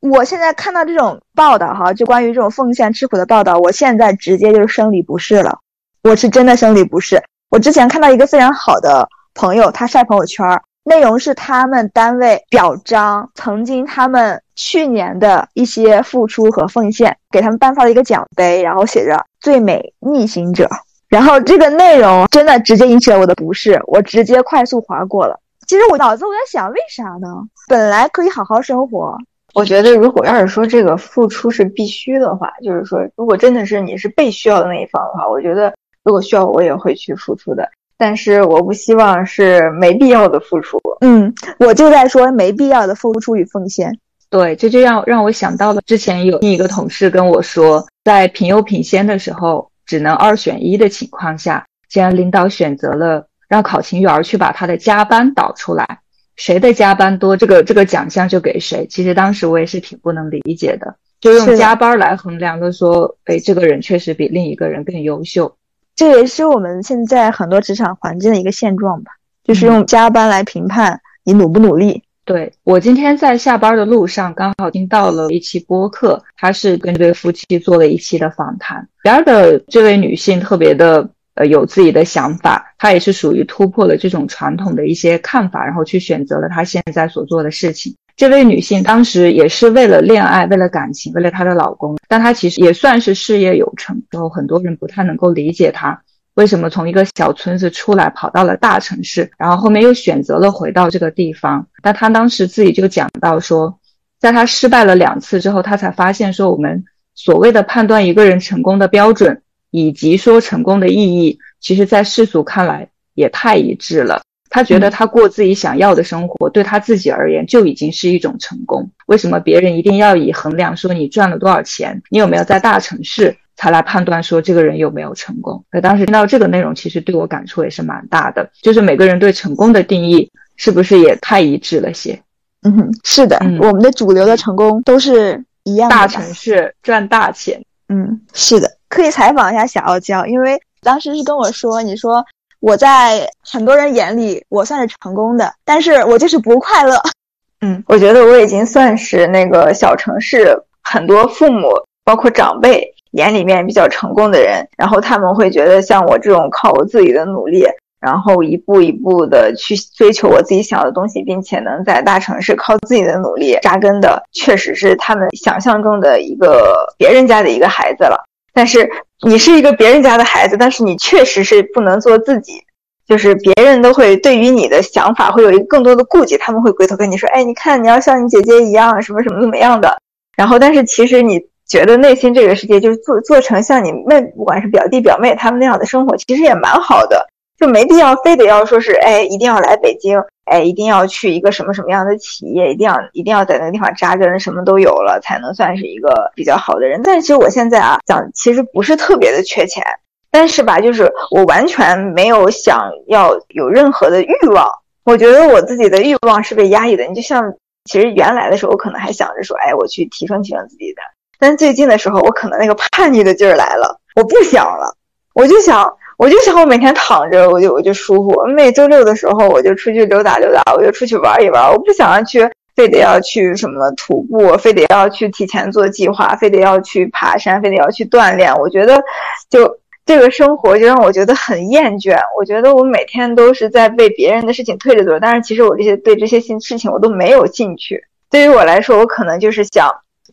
我现在看到这种报道哈，就关于这种奉献吃苦的报道，我现在直接就是生理不适了。我是真的生理不适。我之前看到一个非常好的朋友，他晒朋友圈儿，内容是他们单位表彰曾经他们去年的一些付出和奉献，给他们颁发了一个奖杯，然后写着“最美逆行者”。然后这个内容真的直接引起了我的不适，我直接快速划过了。其实我脑子我在想，为啥呢？本来可以好好生活。我觉得如果要是说这个付出是必须的话，就是说如果真的是你是被需要的那一方的话，我觉得如果需要我也会去付出的。但是我不希望是没必要的付出。嗯，我就在说没必要的付出与奉献。对，这就让让我想到了之前有另一个同事跟我说，在品优品先的时候。只能二选一的情况下，既然领导选择了让考勤员去把他的加班导出来，谁的加班多，这个这个奖项就给谁。其实当时我也是挺不能理解的，就用加班来衡量的，说，哎，这个人确实比另一个人更优秀。这也是我们现在很多职场环境的一个现状吧，就是用加班来评判你努不努力。对我今天在下班的路上，刚好听到了一期播客，他是跟这对夫妻做了一期的访谈。边儿的这位女性特别的呃有自己的想法，她也是属于突破了这种传统的一些看法，然后去选择了她现在所做的事情。这位女性当时也是为了恋爱，为了感情，为了她的老公，但她其实也算是事业有成，然后很多人不太能够理解她。为什么从一个小村子出来，跑到了大城市，然后后面又选择了回到这个地方？但他当时自己就讲到说，在他失败了两次之后，他才发现说，我们所谓的判断一个人成功的标准，以及说成功的意义，其实在世俗看来也太一致了。他觉得他过自己想要的生活，对他自己而言就已经是一种成功。为什么别人一定要以衡量说你赚了多少钱，你有没有在大城市？才来判断说这个人有没有成功。那当时听到这个内容，其实对我感触也是蛮大的。就是每个人对成功的定义是不是也太一致了些？嗯，哼，是的，我们的主流的成功都是一样的。大城市赚大钱。嗯，是的，可以采访一下小傲娇，因为当时是跟我说，你说我在很多人眼里我算是成功的，但是我就是不快乐。*laughs* 嗯，我觉得我已经算是那个小城市很多父母包括长辈。眼里面比较成功的人，然后他们会觉得像我这种靠我自己的努力，然后一步一步的去追求我自己想要的东西，并且能在大城市靠自己的努力扎根的，确实是他们想象中的一个别人家的一个孩子了。但是你是一个别人家的孩子，但是你确实是不能做自己，就是别人都会对于你的想法会有一个更多的顾忌，他们会回头跟你说：“哎，你看你要像你姐姐一样，什么什么怎么样的。”然后，但是其实你。觉得内心这个世界就是做做成像你妹，不管是表弟表妹他们那样的生活，其实也蛮好的，就没必要非得要说是哎，一定要来北京，哎，一定要去一个什么什么样的企业，一定要一定要在那个地方扎根，什么都有了才能算是一个比较好的人。但其实我现在啊，想其实不是特别的缺钱，但是吧，就是我完全没有想要有任何的欲望，我觉得我自己的欲望是被压抑的。你就像其实原来的时候，我可能还想着说，哎，我去提升提升自己的。但最近的时候，我可能那个叛逆的劲儿来了，我不想了，我就想，我就想我每天躺着，我就我就舒服。每周六的时候，我就出去溜达溜达，我就出去玩一玩。我不想要去，非得要去什么徒步，非得要去提前做计划，非得要去爬山，非得要去锻炼。我觉得，就这个生活就让我觉得很厌倦。我觉得我每天都是在被别人的事情推着走，但是其实我这些对这些新事情我都没有兴趣。对于我来说，我可能就是想。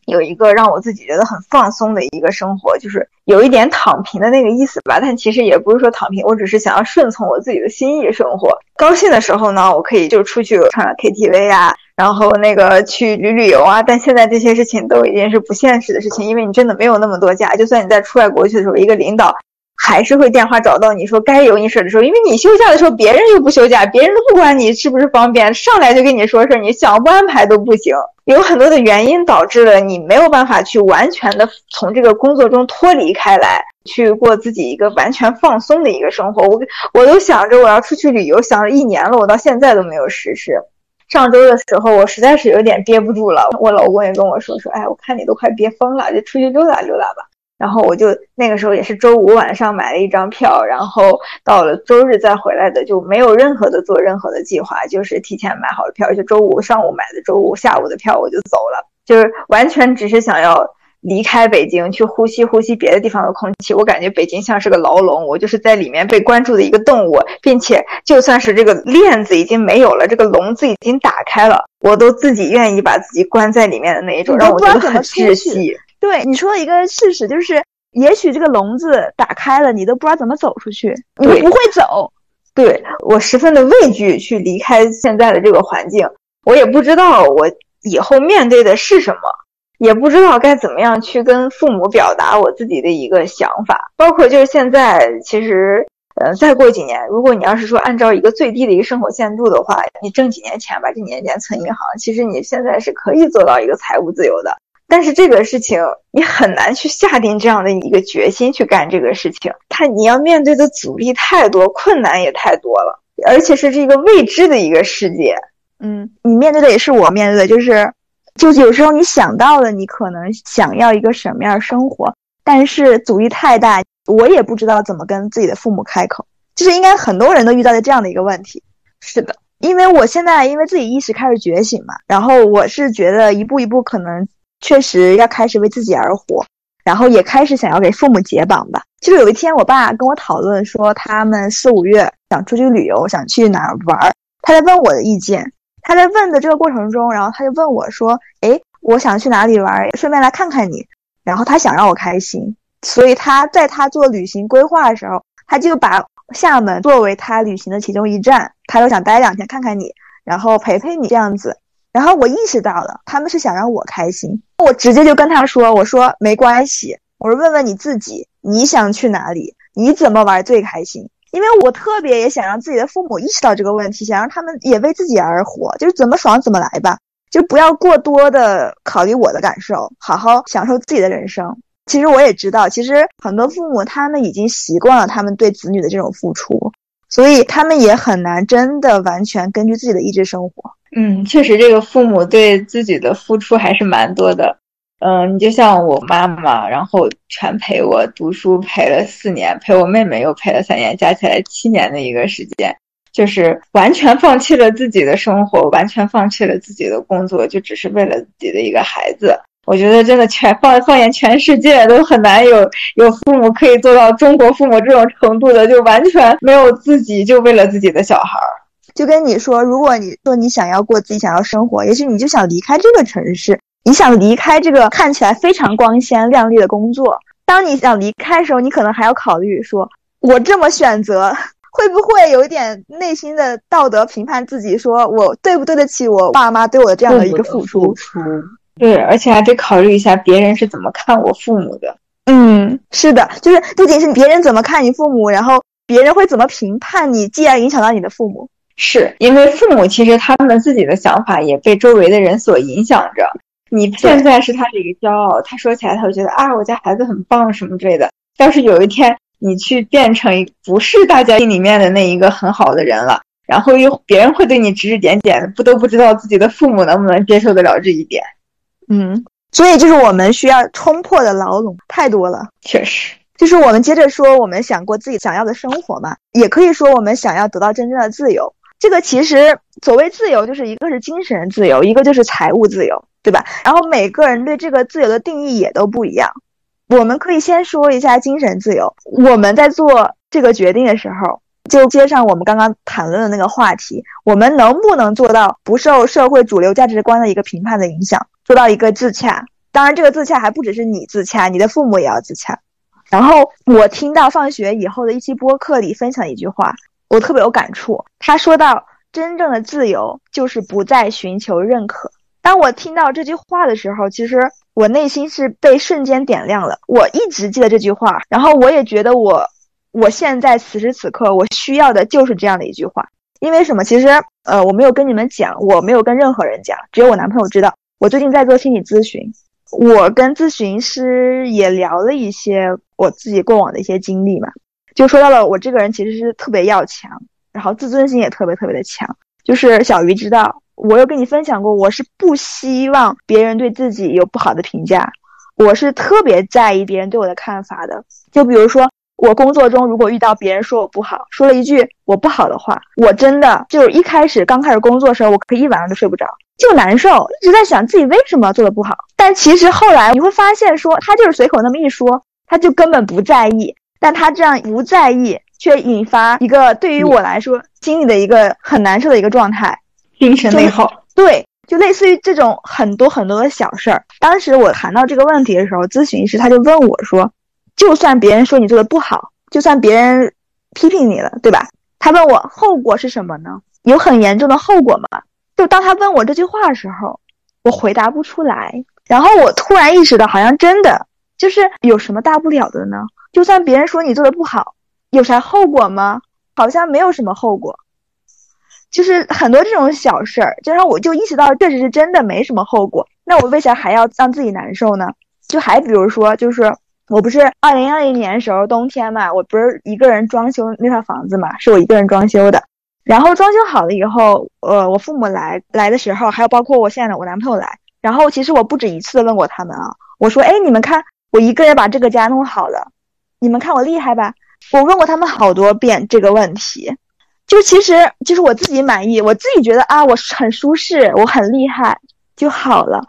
有一个让我自己觉得很放松的一个生活，就是有一点躺平的那个意思吧。但其实也不是说躺平，我只是想要顺从我自己的心意生活。高兴的时候呢，我可以就出去唱唱 KTV 啊，然后那个去旅旅游啊。但现在这些事情都已经是不现实的事情，因为你真的没有那么多假。就算你在出外国去的时候，一个领导。还是会电话找到你说该有你事儿的时候，因为你休假的时候别人又不休假，别人都不管你是不是方便，上来就跟你说事儿，你想不安排都不行。有很多的原因导致了你没有办法去完全的从这个工作中脱离开来，去过自己一个完全放松的一个生活。我我都想着我要出去旅游，想了一年了，我到现在都没有实施。上周的时候我实在是有点憋不住了，我老公也跟我说说，哎，我看你都快憋疯了，就出去溜达溜达吧。然后我就那个时候也是周五晚上买了一张票，然后到了周日再回来的，就没有任何的做任何的计划，就是提前买好了票，就周五上午买的，周五下午的票我就走了，就是完全只是想要离开北京，去呼吸呼吸别的地方的空气。我感觉北京像是个牢笼，我就是在里面被关注的一个动物，并且就算是这个链子已经没有了，这个笼子已经打开了，我都自己愿意把自己关在里面的那一种，让我觉得很窒息。对你说的一个事实就是，也许这个笼子打开了，你都不知道怎么走出去，你不会走。对我十分的畏惧去离开现在的这个环境，我也不知道我以后面对的是什么，也不知道该怎么样去跟父母表达我自己的一个想法。包括就是现在，其实，呃，再过几年，如果你要是说按照一个最低的一个生活限度的话，你挣几年钱，吧这几年钱存银行，其实你现在是可以做到一个财务自由的。但是这个事情你很难去下定这样的一个决心去干这个事情，它你要面对的阻力太多，困难也太多了，而且是这个未知的一个世界。嗯，你面对的也是我面对的，就是，就有时候你想到了，你可能想要一个什么样生活，但是阻力太大，我也不知道怎么跟自己的父母开口。就是应该很多人都遇到的这样的一个问题。是的，因为我现在因为自己意识开始觉醒嘛，然后我是觉得一步一步可能确实要开始为自己而活，然后也开始想要给父母解绑吧。就是有一天我爸跟我讨论说，他们四五月想出去旅游，想去哪儿玩，他在问我的意见。他在问的这个过程中，然后他就问我说：“哎，我想去哪里玩，顺便来看看你。”然后他想让我开心，所以他在他做旅行规划的时候，他就把厦门作为他旅行的其中一站，他又想待两天看看你，然后陪陪你这样子。然后我意识到了，他们是想让我开心，我直接就跟他说：“我说没关系，我说问问你自己，你想去哪里，你怎么玩最开心。”因为我特别也想让自己的父母意识到这个问题，想让他们也为自己而活，就是怎么爽怎么来吧，就不要过多的考虑我的感受，好好享受自己的人生。其实我也知道，其实很多父母他们已经习惯了他们对子女的这种付出，所以他们也很难真的完全根据自己的意志生活。嗯，确实，这个父母对自己的付出还是蛮多的。嗯，你就像我妈妈，然后全陪我读书，陪了四年，陪我妹妹又陪了三年，加起来七年的一个时间，就是完全放弃了自己的生活，完全放弃了自己的工作，就只是为了自己的一个孩子。我觉得真的全放放眼全世界都很难有有父母可以做到中国父母这种程度的，就完全没有自己，就为了自己的小孩儿。就跟你说，如果你说你想要过自己想要生活，也许你就想离开这个城市。你想离开这个看起来非常光鲜亮丽的工作，当你想离开的时候，你可能还要考虑说，我这么选择会不会有一点内心的道德评判自己，说我对不对得起我爸妈对我的这样的一个付出？对，而且还得考虑一下别人是怎么看我父母的。嗯，是的，就是不仅是别人怎么看你父母，然后别人会怎么评判你，既然影响到你的父母，是因为父母其实他们自己的想法也被周围的人所影响着。你现在是他的一个骄傲，他说起来他会觉得啊，我家孩子很棒什么之类的。要是有一天你去变成一不是大家心里面的那一个很好的人了，然后又别人会对你指指点点，不都不知道自己的父母能不能接受得了这一点。嗯，所以就是我们需要冲破的牢笼太多了，确实。就是我们接着说，我们想过自己想要的生活嘛，也可以说我们想要得到真正的自由。这个其实所谓自由，就是一个是精神自由，一个就是财务自由。对吧？然后每个人对这个自由的定义也都不一样。我们可以先说一下精神自由。我们在做这个决定的时候，就接上我们刚刚谈论的那个话题：我们能不能做到不受社会主流价值观的一个评判的影响，做到一个自洽？当然，这个自洽还不只是你自洽，你的父母也要自洽。然后我听到放学以后的一期播客里分享一句话，我特别有感触。他说到：“真正的自由就是不再寻求认可。”当我听到这句话的时候，其实我内心是被瞬间点亮了。我一直记得这句话，然后我也觉得我，我现在此时此刻我需要的就是这样的一句话。因为什么？其实，呃，我没有跟你们讲，我没有跟任何人讲，只有我男朋友知道。我最近在做心理咨询，我跟咨询师也聊了一些我自己过往的一些经历嘛，就说到了我这个人其实是特别要强，然后自尊心也特别特别的强。就是小鱼知道。我有跟你分享过，我是不希望别人对自己有不好的评价，我是特别在意别人对我的看法的。就比如说，我工作中如果遇到别人说我不好，说了一句我不好的话，我真的就是一开始刚开始工作的时候，我可以一晚上都睡不着，就难受，一直在想自己为什么做的不好。但其实后来你会发现，说他就是随口那么一说，他就根本不在意，但他这样不在意，却引发一个对于我来说心里的一个很难受的一个状态。精神内耗，对，就类似于这种很多很多的小事儿。当时我谈到这个问题的时候，咨询师他就问我说：“就算别人说你做的不好，就算别人批评你了，对吧？”他问我后果是什么呢？有很严重的后果吗？就当他问我这句话的时候，我回答不出来。然后我突然意识到，好像真的就是有什么大不了的呢？就算别人说你做的不好，有啥后果吗？好像没有什么后果。就是很多这种小事儿，就让我就意识到，确实是真的没什么后果。那我为啥还要让自己难受呢？就还比如说，就是我不是二零二零年时候冬天嘛，我不是一个人装修那套房子嘛，是我一个人装修的。然后装修好了以后，呃，我父母来来的时候，还有包括我现在的我男朋友来，然后其实我不止一次的问过他们啊，我说，哎，你们看我一个人把这个家弄好了，你们看我厉害吧？我问过他们好多遍这个问题，就其实就是我自己满意，我自己觉得啊，我很舒适，我很厉害就好了。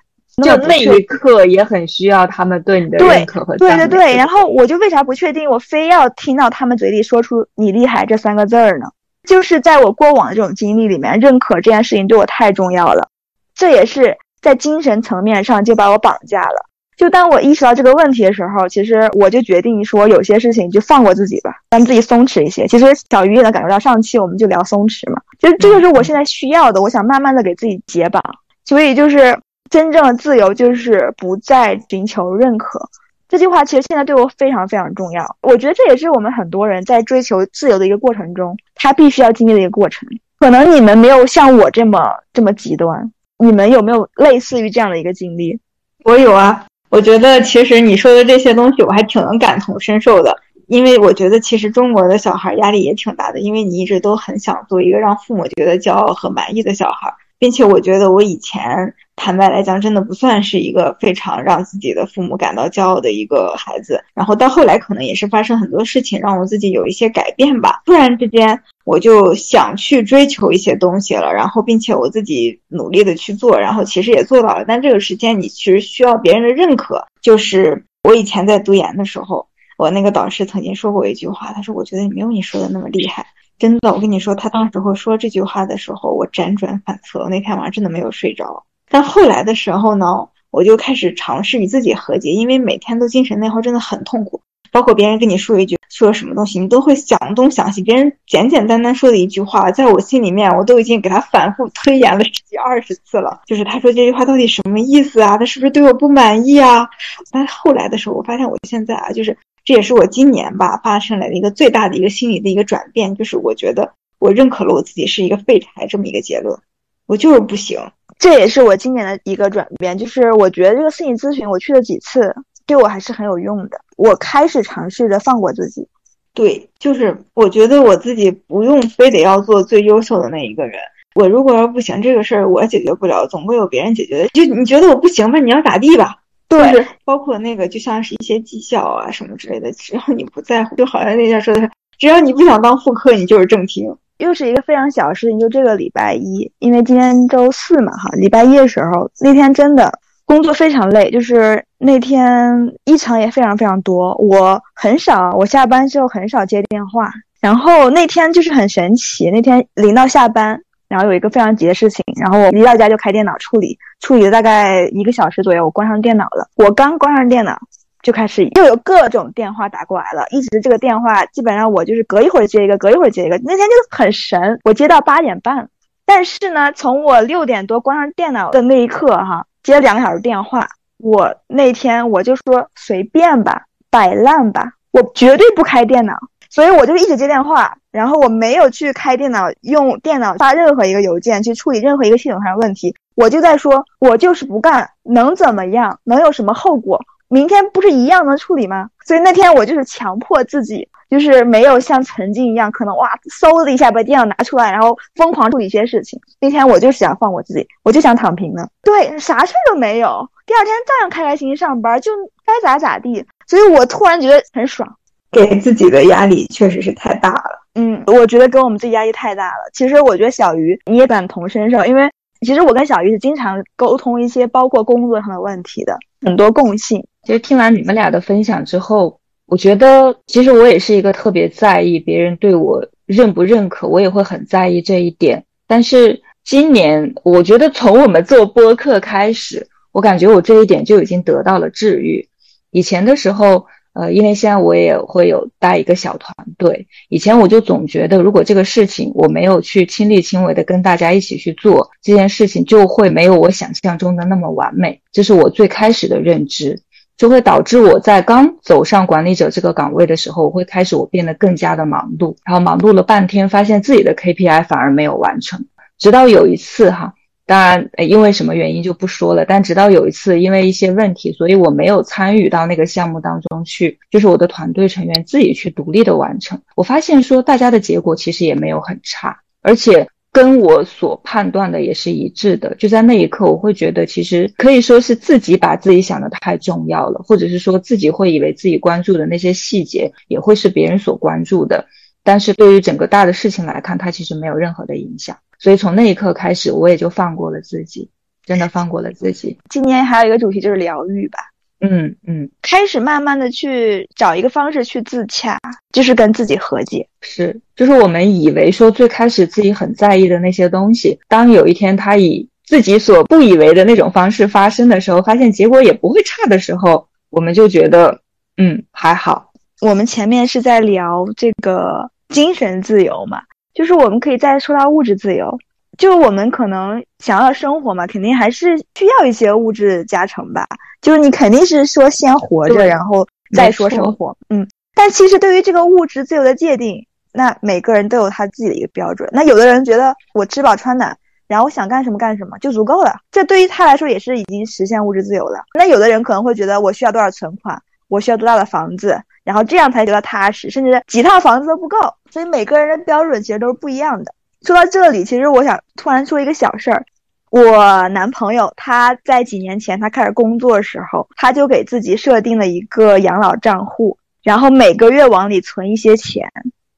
就那一刻也很需要他们对你的认可和对对对。然后我就为啥不确定，我非要听到他们嘴里说出“你厉害”这三个字儿呢？就是在我过往的这种经历里面，认可这件事情对我太重要了。这也是在精神层面上就把我绑架了。就当我意识到这个问题的时候，其实我就决定说，有些事情就放过自己吧，让自己松弛一些。其实小鱼也能感受到，上期我们就聊松弛嘛，就这就是我现在需要的。我想慢慢的给自己解绑，所以就是。真正的自由就是不再寻求认可。这句话其实现在对我非常非常重要。我觉得这也是我们很多人在追求自由的一个过程中，他必须要经历的一个过程。可能你们没有像我这么这么极端，你们有没有类似于这样的一个经历？我有啊。我觉得其实你说的这些东西，我还挺能感同身受的。因为我觉得其实中国的小孩压力也挺大的，因为你一直都很想做一个让父母觉得骄傲和满意的小孩。并且我觉得我以前坦白来讲，真的不算是一个非常让自己的父母感到骄傲的一个孩子。然后到后来，可能也是发生很多事情，让我自己有一些改变吧。突然之间，我就想去追求一些东西了。然后，并且我自己努力的去做，然后其实也做到了。但这个时间，你其实需要别人的认可。就是我以前在读研的时候，我那个导师曾经说过一句话，他说：“我觉得你没有你说的那么厉害。”真的，我跟你说，他当时候说这句话的时候，我辗转反侧，那天晚上真的没有睡着。但后来的时候呢，我就开始尝试与自己和解，因为每天都精神内耗，真的很痛苦。包括别人跟你说一句说什么东西，你都会想东想西。别人简简单单说的一句话，在我心里面，我都已经给他反复推演了十几二十次了。就是他说这句话到底什么意思啊？他是不是对我不满意啊？但后来的时候，我发现我现在啊，就是。这也是我今年吧发生了一个最大的一个心理的一个转变，就是我觉得我认可了我自己是一个废柴这么一个结论，我就是不行。这也是我今年的一个转变，就是我觉得这个心理咨询我去了几次，对我还是很有用的。我开始尝试着放过自己。对，就是我觉得我自己不用非得要做最优秀的那一个人。我如果要不行，这个事儿我解决不了，总会有别人解决的。就你觉得我不行吧，你要咋地吧？对，包括那个，就像是一些绩效啊什么之类的，只要你不在乎，就好像那家说的是，只要你不想当副科，你就是正厅。又是一个非常小的事情，就这个礼拜一，因为今天周四嘛，哈，礼拜一的时候，那天真的工作非常累，就是那天异常也非常非常多，我很少，我下班之后很少接电话，然后那天就是很神奇，那天临到下班。然后有一个非常急的事情，然后我一到家就开电脑处理，处理了大概一个小时左右，我关上电脑了。我刚关上电脑，就开始又有各种电话打过来了，一直这个电话基本上我就是隔一会儿接一个，隔一会儿接一个。那天就很神，我接到八点半，但是呢，从我六点多关上电脑的那一刻，哈，接两个小时电话，我那天我就说随便吧，摆烂吧，我绝对不开电脑。所以我就一直接电话，然后我没有去开电脑，用电脑发任何一个邮件去处理任何一个系统上的问题。我就在说，我就是不干，能怎么样？能有什么后果？明天不是一样能处理吗？所以那天我就是强迫自己，就是没有像曾经一样，可能哇，嗖的一下把电脑拿出来，然后疯狂处理一些事情。那天我就是想放我自己，我就想躺平呢。对，啥事儿都没有，第二天照样开开心心上班，就该咋咋地。所以我突然觉得很爽。给自己的压力确实是太大了。嗯，我觉得跟我们自己压力太大了。其实我觉得小鱼你也感同身受，因为其实我跟小鱼是经常沟通一些包括工作上的问题的，很多共性。其实听完你们俩的分享之后，我觉得其实我也是一个特别在意别人对我认不认可，我也会很在意这一点。但是今年，我觉得从我们做播客开始，我感觉我这一点就已经得到了治愈。以前的时候。呃，因为现在我也会有带一个小团队，以前我就总觉得，如果这个事情我没有去亲力亲为的跟大家一起去做，这件事情就会没有我想象中的那么完美。这是我最开始的认知，就会导致我在刚走上管理者这个岗位的时候，我会开始我变得更加的忙碌，然后忙碌了半天，发现自己的 KPI 反而没有完成，直到有一次哈。当然，因为什么原因就不说了。但直到有一次，因为一些问题，所以我没有参与到那个项目当中去，就是我的团队成员自己去独立的完成。我发现说，大家的结果其实也没有很差，而且跟我所判断的也是一致的。就在那一刻，我会觉得其实可以说是自己把自己想的太重要了，或者是说自己会以为自己关注的那些细节也会是别人所关注的。但是对于整个大的事情来看，它其实没有任何的影响。所以从那一刻开始，我也就放过了自己，真的放过了自己。今年还有一个主题就是疗愈吧。嗯嗯，开始慢慢的去找一个方式去自洽，就是跟自己和解。是，就是我们以为说最开始自己很在意的那些东西，当有一天它以自己所不以为的那种方式发生的时候，发现结果也不会差的时候，我们就觉得，嗯，还好。我们前面是在聊这个精神自由嘛，就是我们可以再说到物质自由。就我们可能想要生活嘛，肯定还是需要一些物质加成吧。就是你肯定是说先活着，然后再说生活。嗯，但其实对于这个物质自由的界定，那每个人都有他自己的一个标准。那有的人觉得我吃饱穿暖，然后我想干什么干什么就足够了，这对于他来说也是已经实现物质自由了。那有的人可能会觉得我需要多少存款，我需要多大的房子，然后这样才觉得踏实，甚至几套房子都不够。所以每个人的标准其实都是不一样的。说到这里，其实我想突然说一个小事儿。我男朋友他在几年前他开始工作的时候，他就给自己设定了一个养老账户，然后每个月往里存一些钱，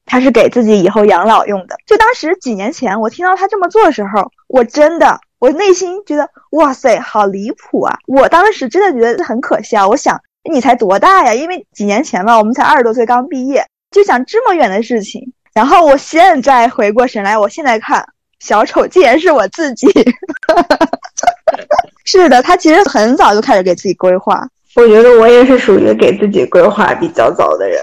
他是给自己以后养老用的。就当时几年前我听到他这么做的时候，我真的我内心觉得哇塞，好离谱啊！我当时真的觉得很可笑。我想你才多大呀？因为几年前嘛，我们才二十多岁刚毕业，就想这么远的事情。然后我现在回过神来，我现在看小丑竟然是我自己。*laughs* 是的，他其实很早就开始给自己规划。我觉得我也是属于给自己规划比较早的人，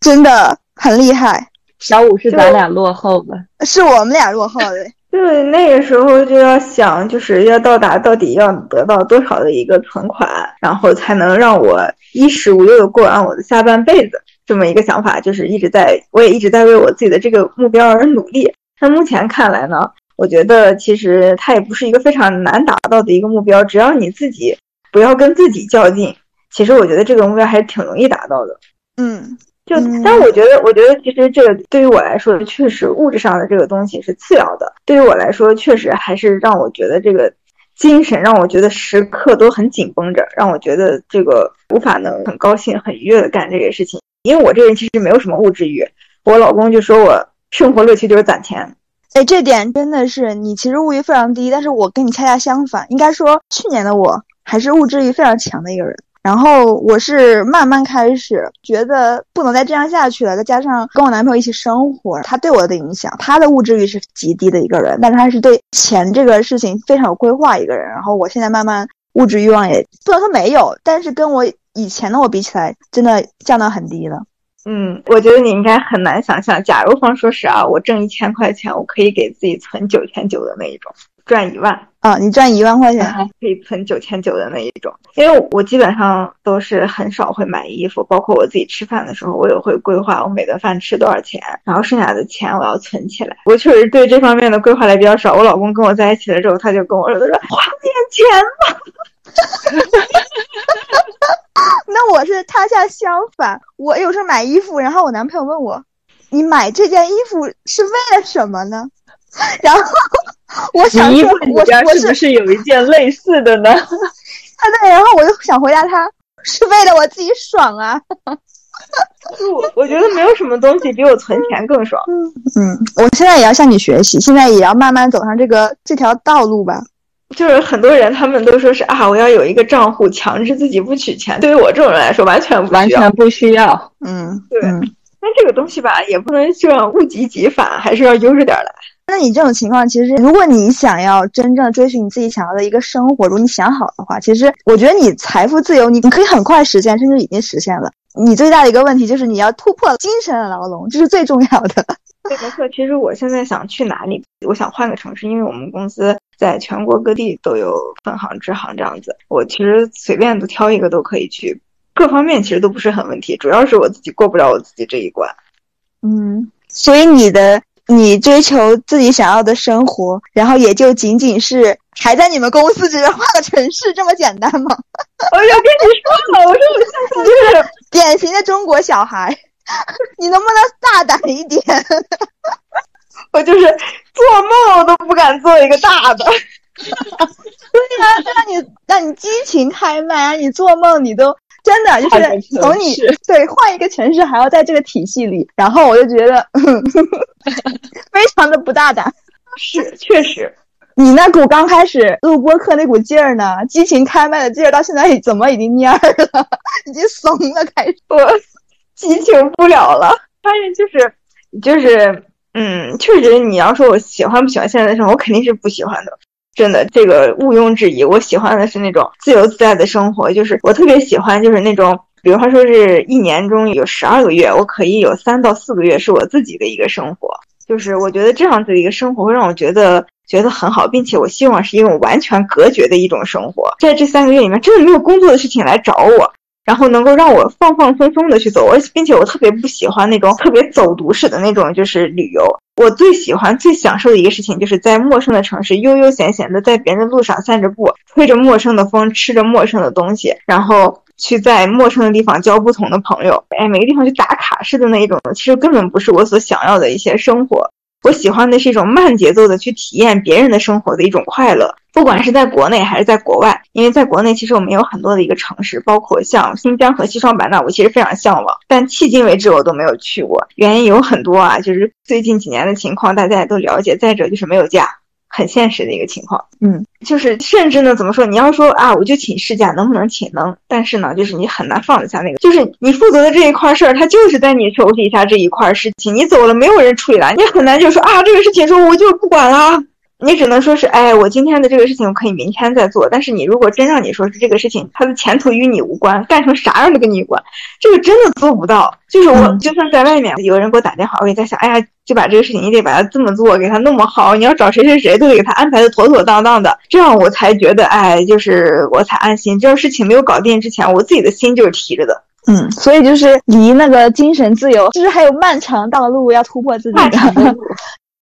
真的很厉害。小五是咱俩落后了，是我们俩落后的。对，那个时候就要想，就是要到达到底要得到多少的一个存款，然后才能让我衣食无忧的过完我的下半辈子。这么一个想法，就是一直在，我也一直在为我自己的这个目标而努力。那目前看来呢，我觉得其实它也不是一个非常难达到的一个目标，只要你自己不要跟自己较劲，其实我觉得这个目标还是挺容易达到的。嗯，就但我觉得，我觉得其实这个对于我来说，确实物质上的这个东西是次要的。对于我来说，确实还是让我觉得这个精神让我觉得时刻都很紧绷着，让我觉得这个无法能很高兴、很愉悦的干这个事情。因为我这人其实没有什么物质欲，我老公就说我生活乐趣就是攒钱。哎，这点真的是你其实物欲非常低，但是我跟你恰恰相反。应该说去年的我还是物质欲非常强的一个人，然后我是慢慢开始觉得不能再这样下去了。再加上跟我男朋友一起生活，他对我的影响，他的物质欲是极低的一个人，但是他是对钱这个事情非常有规划一个人。然后我现在慢慢物质欲望也不能说没有，但是跟我。以前的我比起来，真的降到很低了。嗯，我觉得你应该很难想象，假如方说是啊，我挣一千块钱，我可以给自己存九千九的那一种，赚一万啊，你赚一万块钱还可以存九千九的那一种。因为我基本上都是很少会买衣服，包括我自己吃饭的时候，我也会规划我每顿饭吃多少钱，然后剩下的钱我要存起来。我确实对这方面的规划的比较少。我老公跟我在一起了之后，他就跟我说：“他说花点钱吧。*laughs* ”那我是恰恰相反，我有时候买衣服，然后我男朋友问我：“你买这件衣服是为了什么呢？” *laughs* 然后 *laughs* 我想说，我我是不是有一件类似的呢？他 *laughs* 对，然后我就想回答他，是为了我自己爽啊。*laughs* 我我觉得没有什么东西比我存钱更爽。嗯，我现在也要向你学习，现在也要慢慢走上这个这条道路吧。就是很多人，他们都说是啊，我要有一个账户，强制自己不取钱。对于我这种人来说，完全完全不需要。嗯，对。但这个东西吧，也不能这样物极必反，还是要悠着点来。那你这种情况，其实如果你想要真正追寻你自己想要的一个生活，如果你想好的话，其实我觉得你财富自由，你你可以很快实现，甚至已经实现了。你最大的一个问题就是你要突破精神的牢笼，这是最重要的。对，没错。其实我现在想去哪里，我想换个城市，因为我们公司在全国各地都有分行、支行这样子。我其实随便都挑一个都可以去，各方面其实都不是很问题，主要是我自己过不了我自己这一关。嗯，所以你的你追求自己想要的生活，然后也就仅仅是还在你们公司，只是换个城市这么简单吗？*laughs* 我要跟你说了，我说我就是 *laughs* 典型的中国小孩。*laughs* 你能不能大胆一点？我就是做梦我都不敢做一个大的。对呀，让你让你激情开麦，你做梦你都真的就是从你对换一个城市还要在这个体系里，然后我就觉得 *laughs* 非常的不大胆。是，确实，你那股刚开始录播课那股劲儿呢，激情开麦的劲儿，到现在怎么已经蔫儿了，*laughs* 已经怂了，开始我激情不了了。发现就是就是，嗯，确实，你要说我喜欢不喜欢现在的生活，我肯定是不喜欢的。真的，这个毋庸置疑。我喜欢的是那种自由自在的生活，就是我特别喜欢，就是那种，比如说说是一年中有十二个月，我可以有三到四个月是我自己的一个生活，就是我觉得这样子的一个生活会让我觉得觉得很好，并且我希望是一种完全隔绝的一种生活，在这三个月里面，真的没有工作的事情来找我。然后能够让我放放松松的去走，而且并且我特别不喜欢那种特别走读式的那种就是旅游。我最喜欢、最享受的一个事情，就是在陌生的城市悠悠闲闲的在别人的路上散着步，吹着陌生的风，吃着陌生的东西，然后去在陌生的地方交不同的朋友。哎，每个地方去打卡式的那一种，其实根本不是我所想要的一些生活。我喜欢的是一种慢节奏的去体验别人的生活的一种快乐，不管是在国内还是在国外。因为在国内，其实我们有很多的一个城市，包括像新疆和西双版纳，我其实非常向往，但迄今为止我都没有去过。原因有很多啊，就是最近几年的情况大家也都了解。再者就是没有假。很现实的一个情况，嗯，就是甚至呢，怎么说？你要说啊，我就请事假，能不能请？能，但是呢，就是你很难放得下那个，就是你负责的这一块事儿，它就是在你手底下这一块事情，你走了，没有人处理了，你很难就说啊，这个事情说我就不管了。你只能说是，哎，我今天的这个事情我可以明天再做。但是你如果真让你说是这个事情，它的前途与你无关，干成啥样都跟你有关，这个真的做不到。就是我就算在外面，有人给我打电话，我也在想，哎呀，就把这个事情你得把它这么做，给他弄么好。你要找谁谁谁，都得给他安排的妥妥当当的，这样我才觉得，哎，就是我才安心。这个事情没有搞定之前，我自己的心就是提着的。嗯，所以就是离那个精神自由，就是还有漫长道路要突破自己。的。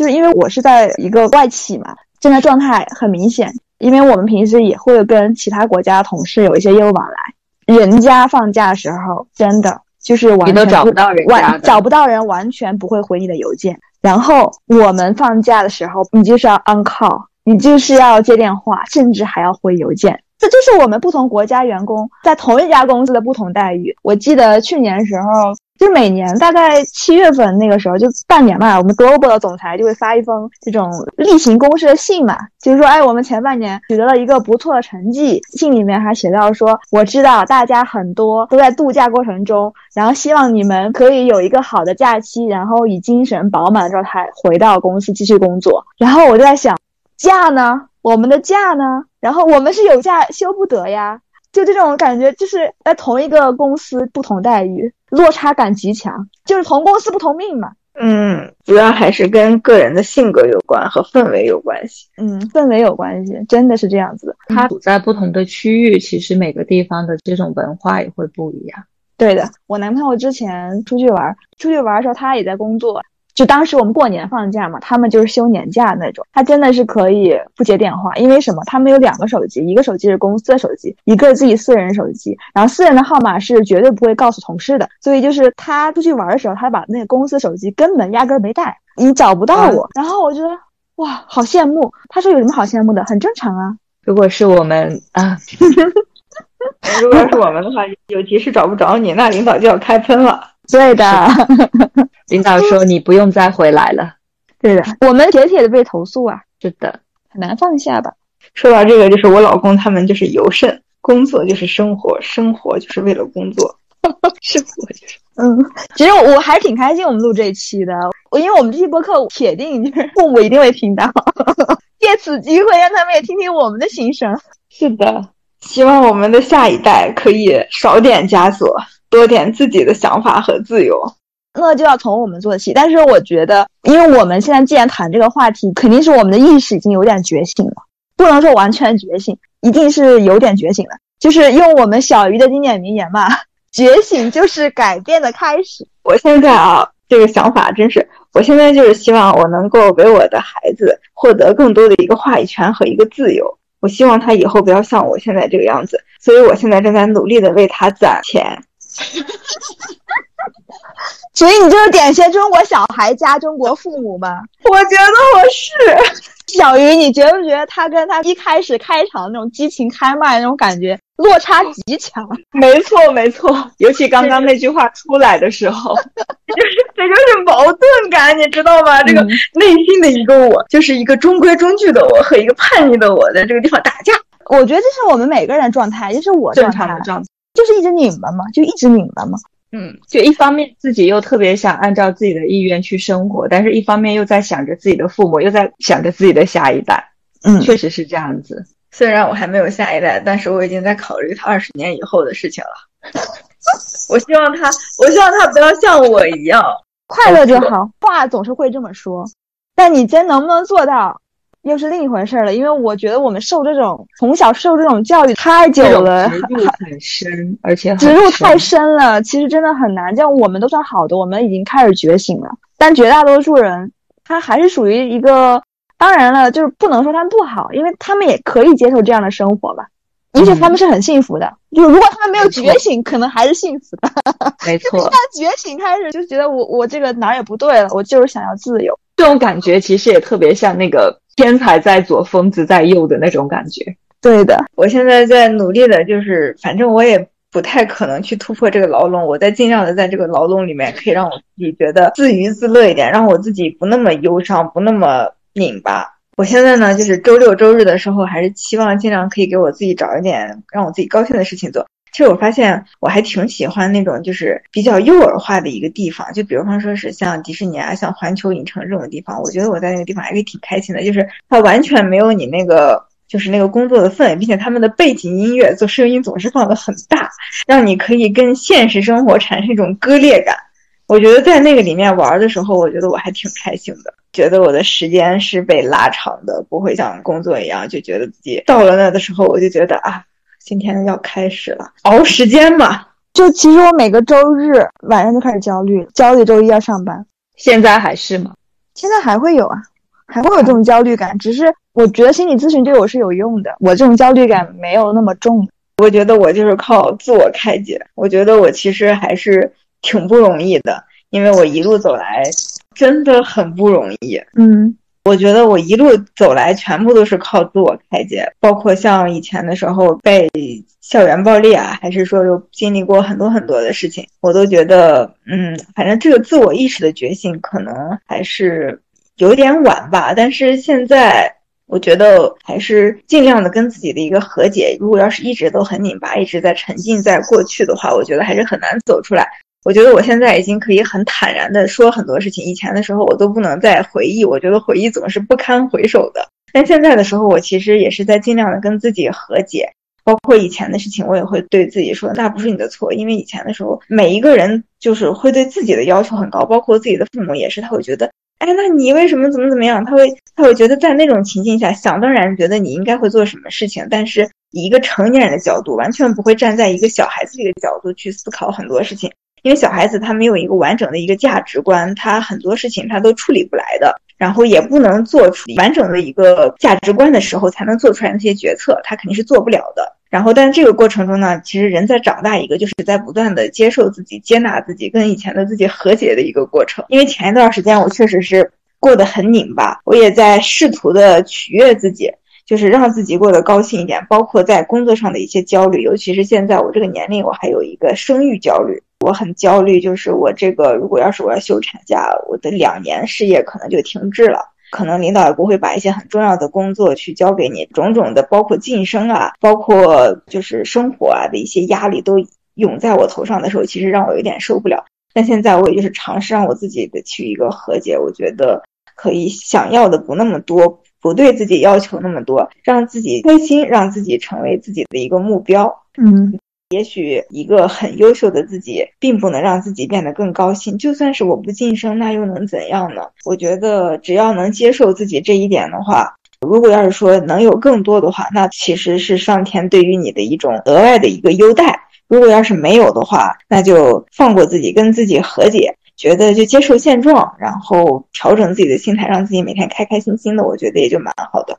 就是因为我是在一个外企嘛，现在状态很明显。因为我们平时也会跟其他国家的同事有一些业务往来，人家放假的时候，真的就是完全找不到人，完找不到人，完全不会回你的邮件。然后我们放假的时候，你就是要 on call，你就是要接电话，甚至还要回邮件。这就是我们不同国家员工在同一家公司的不同待遇。我记得去年时候。就是每年大概七月份那个时候，就半年嘛，我们 global 的总裁就会发一封这种例行公事的信嘛，就是说，哎，我们前半年取得了一个不错的成绩。信里面还写到说，我知道大家很多都在度假过程中，然后希望你们可以有一个好的假期，然后以精神饱满的状态回到公司继续工作。然后我就在想，假呢？我们的假呢？然后我们是有假休不得呀。就这种感觉，就是在同一个公司不同待遇，落差感极强。就是同公司不同命嘛。嗯，主要还是跟个人的性格有关和氛围有关系。嗯，氛围有关系，真的是这样子的。它处在不同的区域，其实每个地方的这种文化也会不一样。对的，我男朋友之前出去玩，出去玩的时候他也在工作。就当时我们过年放假嘛，他们就是休年假那种，他真的是可以不接电话，因为什么？他们有两个手机，一个手机是公司的手机，一个自己私人手机，然后私人的号码是绝对不会告诉同事的。所以就是他出去玩的时候，他把那个公司手机根本压根没带，你找不到我。然后我觉得哇，好羡慕。他说有什么好羡慕的？很正常啊。如果是我们啊，*laughs* 如果是我们的话，有急事找不着你，那领导就要开喷了。对的，*laughs* 领导说你不用再回来了。对的，我们铁铁的被投诉啊。是的，很难放下吧？说到这个，就是我老公他们就是尤甚，工作就是生活，生活就是为了工作，*laughs* 生活就是。嗯，其实我还挺开心我们录这一期的，我因为我们这期播客铁定就是父母一定会听到，*laughs* 借此机会让他们也听听我们的心声。是的，希望我们的下一代可以少点枷锁。多点自己的想法和自由，那就要从我们做起。但是我觉得，因为我们现在既然谈这个话题，肯定是我们的意识已经有点觉醒了，不能说完全觉醒，一定是有点觉醒了。就是用我们小鱼的经典名言嘛，觉醒就是改变的开始。我现在啊，这个想法真是，我现在就是希望我能够给我的孩子获得更多的一个话语权和一个自由。我希望他以后不要像我现在这个样子，所以我现在正在努力的为他攒钱。*laughs* *laughs* 所以你就是典型中国小孩加中国父母吗？*laughs* 我觉得我是。*laughs* 小鱼，你觉不觉得他跟他一开始开场那种激情开麦那种感觉落差极强？没错，没错，尤其刚刚那句话出来的时候，就是这就是矛盾感，你知道吗？这个内心的一个我，就是一个中规中矩的我和一个叛逆的我在这个地方打架。我觉得这是我们每个人的状态，就是我正常的状态，就是一直拧巴嘛，就一直拧巴嘛。嗯，就一方面自己又特别想按照自己的意愿去生活，但是一方面又在想着自己的父母，又在想着自己的下一代。嗯，确实是这样子。虽然我还没有下一代，但是我已经在考虑他二十年以后的事情了。*laughs* 我希望他，我希望他不要像我一样快乐就好。话总是会这么说，但你真能不能做到？又是另一回事了，因为我觉得我们受这种从小受这种教育太久了，植入 *laughs* 很深，而且植入太深了，其实真的很难。像我们都算好的，我们已经开始觉醒了，但绝大多数人他还是属于一个。当然了，就是不能说他们不好，因为他们也可以接受这样的生活吧，也许他们是很幸福的。就如果他们没有觉醒，可能还是幸福的。*laughs* 没错，一旦觉醒开始，就觉得我我这个哪儿也不对了，我就是想要自由。这种感觉其实也特别像那个。天才在左，疯子在右的那种感觉。对的，我现在在努力的，就是反正我也不太可能去突破这个牢笼。我在尽量的在这个牢笼里面，可以让我自己觉得自娱自乐一点，让我自己不那么忧伤，不那么拧巴。我现在呢，就是周六周日的时候，还是期望尽量可以给我自己找一点让我自己高兴的事情做。其实我发现我还挺喜欢那种就是比较幼儿化的一个地方，就比如方说是像迪士尼啊、像环球影城这种地方，我觉得我在那个地方还是挺开心的。就是它完全没有你那个就是那个工作的氛围，并且他们的背景音乐做声音总是放的很大，让你可以跟现实生活产生一种割裂感。我觉得在那个里面玩的时候，我觉得我还挺开心的，觉得我的时间是被拉长的，不会像工作一样就觉得自己到了那的时候，我就觉得啊。今天要开始了，熬时间嘛。就其实我每个周日晚上就开始焦虑，焦虑周一要上班。现在还是吗？现在还会有啊，还会有这种焦虑感。只是我觉得心理咨询对我是有用的，我这种焦虑感没有那么重。我觉得我就是靠自我开解。我觉得我其实还是挺不容易的，因为我一路走来真的很不容易。嗯。我觉得我一路走来，全部都是靠自我开解，包括像以前的时候被校园暴力啊，还是说有经历过很多很多的事情，我都觉得，嗯，反正这个自我意识的觉醒可能还是有点晚吧。但是现在，我觉得还是尽量的跟自己的一个和解。如果要是一直都很拧巴，一直在沉浸在过去的话，我觉得还是很难走出来。我觉得我现在已经可以很坦然的说很多事情，以前的时候我都不能再回忆，我觉得回忆总是不堪回首的。但现在的时候，我其实也是在尽量的跟自己和解，包括以前的事情，我也会对自己说，那不是你的错，因为以前的时候，每一个人就是会对自己的要求很高，包括自己的父母也是，他会觉得，哎，那你为什么怎么怎么样？他会他会觉得在那种情境下，想当然觉得你应该会做什么事情，但是以一个成年人的角度，完全不会站在一个小孩子这个角度去思考很多事情。因为小孩子他没有一个完整的一个价值观，他很多事情他都处理不来的，然后也不能做出完整的一个价值观的时候，才能做出来那些决策，他肯定是做不了的。然后，但这个过程中呢，其实人在长大，一个就是在不断的接受自己、接纳自己，跟以前的自己和解的一个过程。因为前一段时间我确实是过得很拧巴，我也在试图的取悦自己，就是让自己过得高兴一点，包括在工作上的一些焦虑，尤其是现在我这个年龄，我还有一个生育焦虑。我很焦虑，就是我这个如果要是我要休产假，我的两年事业可能就停滞了，可能领导也不会把一些很重要的工作去交给你，种种的包括晋升啊，包括就是生活啊的一些压力都涌在我头上的时候，其实让我有点受不了。但现在我也就是尝试让我自己的去一个和解，我觉得可以想要的不那么多，不对自己要求那么多，让自己开心，让自己成为自己的一个目标。嗯。也许一个很优秀的自己，并不能让自己变得更高兴。就算是我不晋升，那又能怎样呢？我觉得只要能接受自己这一点的话，如果要是说能有更多的话，那其实是上天对于你的一种额外的一个优待。如果要是没有的话，那就放过自己，跟自己和解，觉得就接受现状，然后调整自己的心态，让自己每天开开心心的。我觉得也就蛮好的。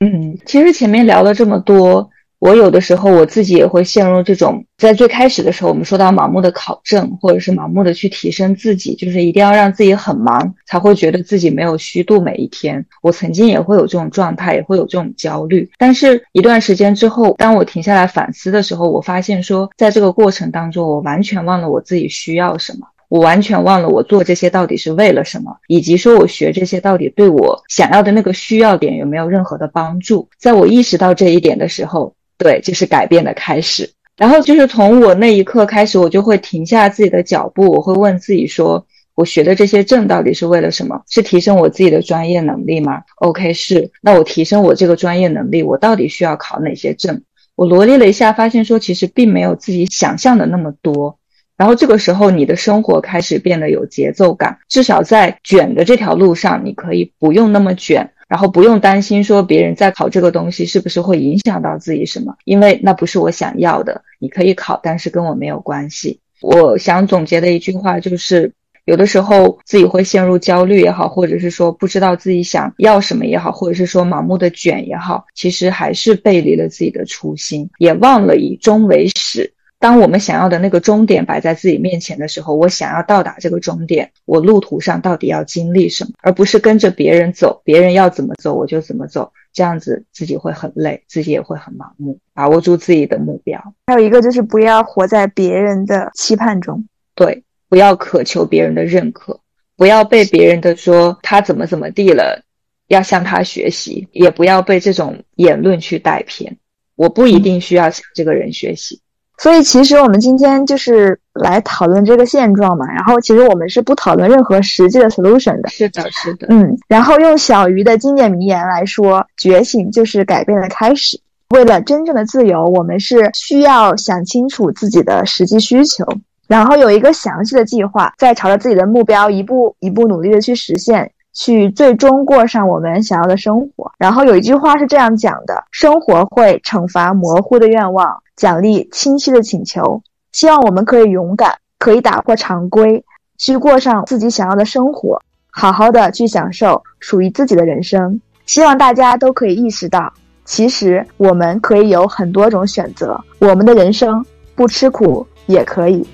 嗯，其实前面聊了这么多。我有的时候我自己也会陷入这种，在最开始的时候，我们说到盲目的考证，或者是盲目的去提升自己，就是一定要让自己很忙，才会觉得自己没有虚度每一天。我曾经也会有这种状态，也会有这种焦虑。但是一段时间之后，当我停下来反思的时候，我发现说，在这个过程当中，我完全忘了我自己需要什么。我完全忘了我做这些到底是为了什么，以及说我学这些到底对我想要的那个需要点有没有任何的帮助。在我意识到这一点的时候，对，就是改变的开始。然后就是从我那一刻开始，我就会停下自己的脚步，我会问自己说，我学的这些证到底是为了什么？是提升我自己的专业能力吗？OK，是。那我提升我这个专业能力，我到底需要考哪些证？我罗列了一下，发现说其实并没有自己想象的那么多。然后这个时候，你的生活开始变得有节奏感，至少在卷的这条路上，你可以不用那么卷，然后不用担心说别人在考这个东西是不是会影响到自己什么，因为那不是我想要的。你可以考，但是跟我没有关系。我想总结的一句话就是，有的时候自己会陷入焦虑也好，或者是说不知道自己想要什么也好，或者是说盲目的卷也好，其实还是背离了自己的初心，也忘了以终为始。当我们想要的那个终点摆在自己面前的时候，我想要到达这个终点，我路途上到底要经历什么，而不是跟着别人走，别人要怎么走我就怎么走，这样子自己会很累，自己也会很盲目。把握住自己的目标，还有一个就是不要活在别人的期盼中，对，不要渴求别人的认可，不要被别人的说他怎么怎么地了，要向他学习，也不要被这种言论去带偏。我不一定需要向这个人学习。所以，其实我们今天就是来讨论这个现状嘛。然后，其实我们是不讨论任何实际的 solution 的。是的，是的。嗯，然后用小鱼的经典名言来说：“觉醒就是改变的开始。”为了真正的自由，我们是需要想清楚自己的实际需求，然后有一个详细的计划，再朝着自己的目标一步一步努力的去实现，去最终过上我们想要的生活。然后有一句话是这样讲的：“生活会惩罚模糊的愿望。”奖励清晰的请求，希望我们可以勇敢，可以打破常规，去过上自己想要的生活，好好的去享受属于自己的人生。希望大家都可以意识到，其实我们可以有很多种选择，我们的人生不吃苦也可以。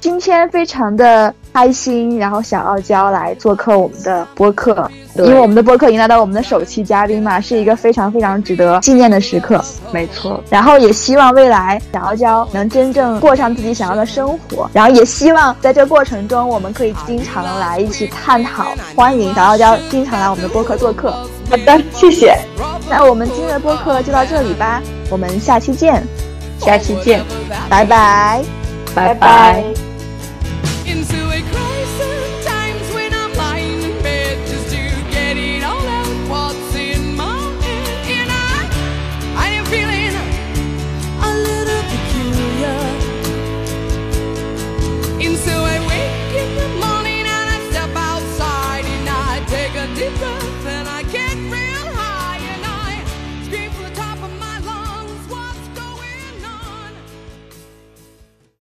今天非常的开心，然后小傲娇来做客我们的播客，因为我们的播客迎来到我们的首期嘉宾嘛，是一个非常非常值得纪念的时刻。没错，然后也希望未来小傲娇能真正过上自己想要的生活，然后也希望在这过程中我们可以经常来一起探讨。欢迎小傲娇经常来我们的播客做客。好的，谢谢。那我们今天的播客就到这里吧，我们下期见，下期见，拜拜，拜拜。Parkinson's.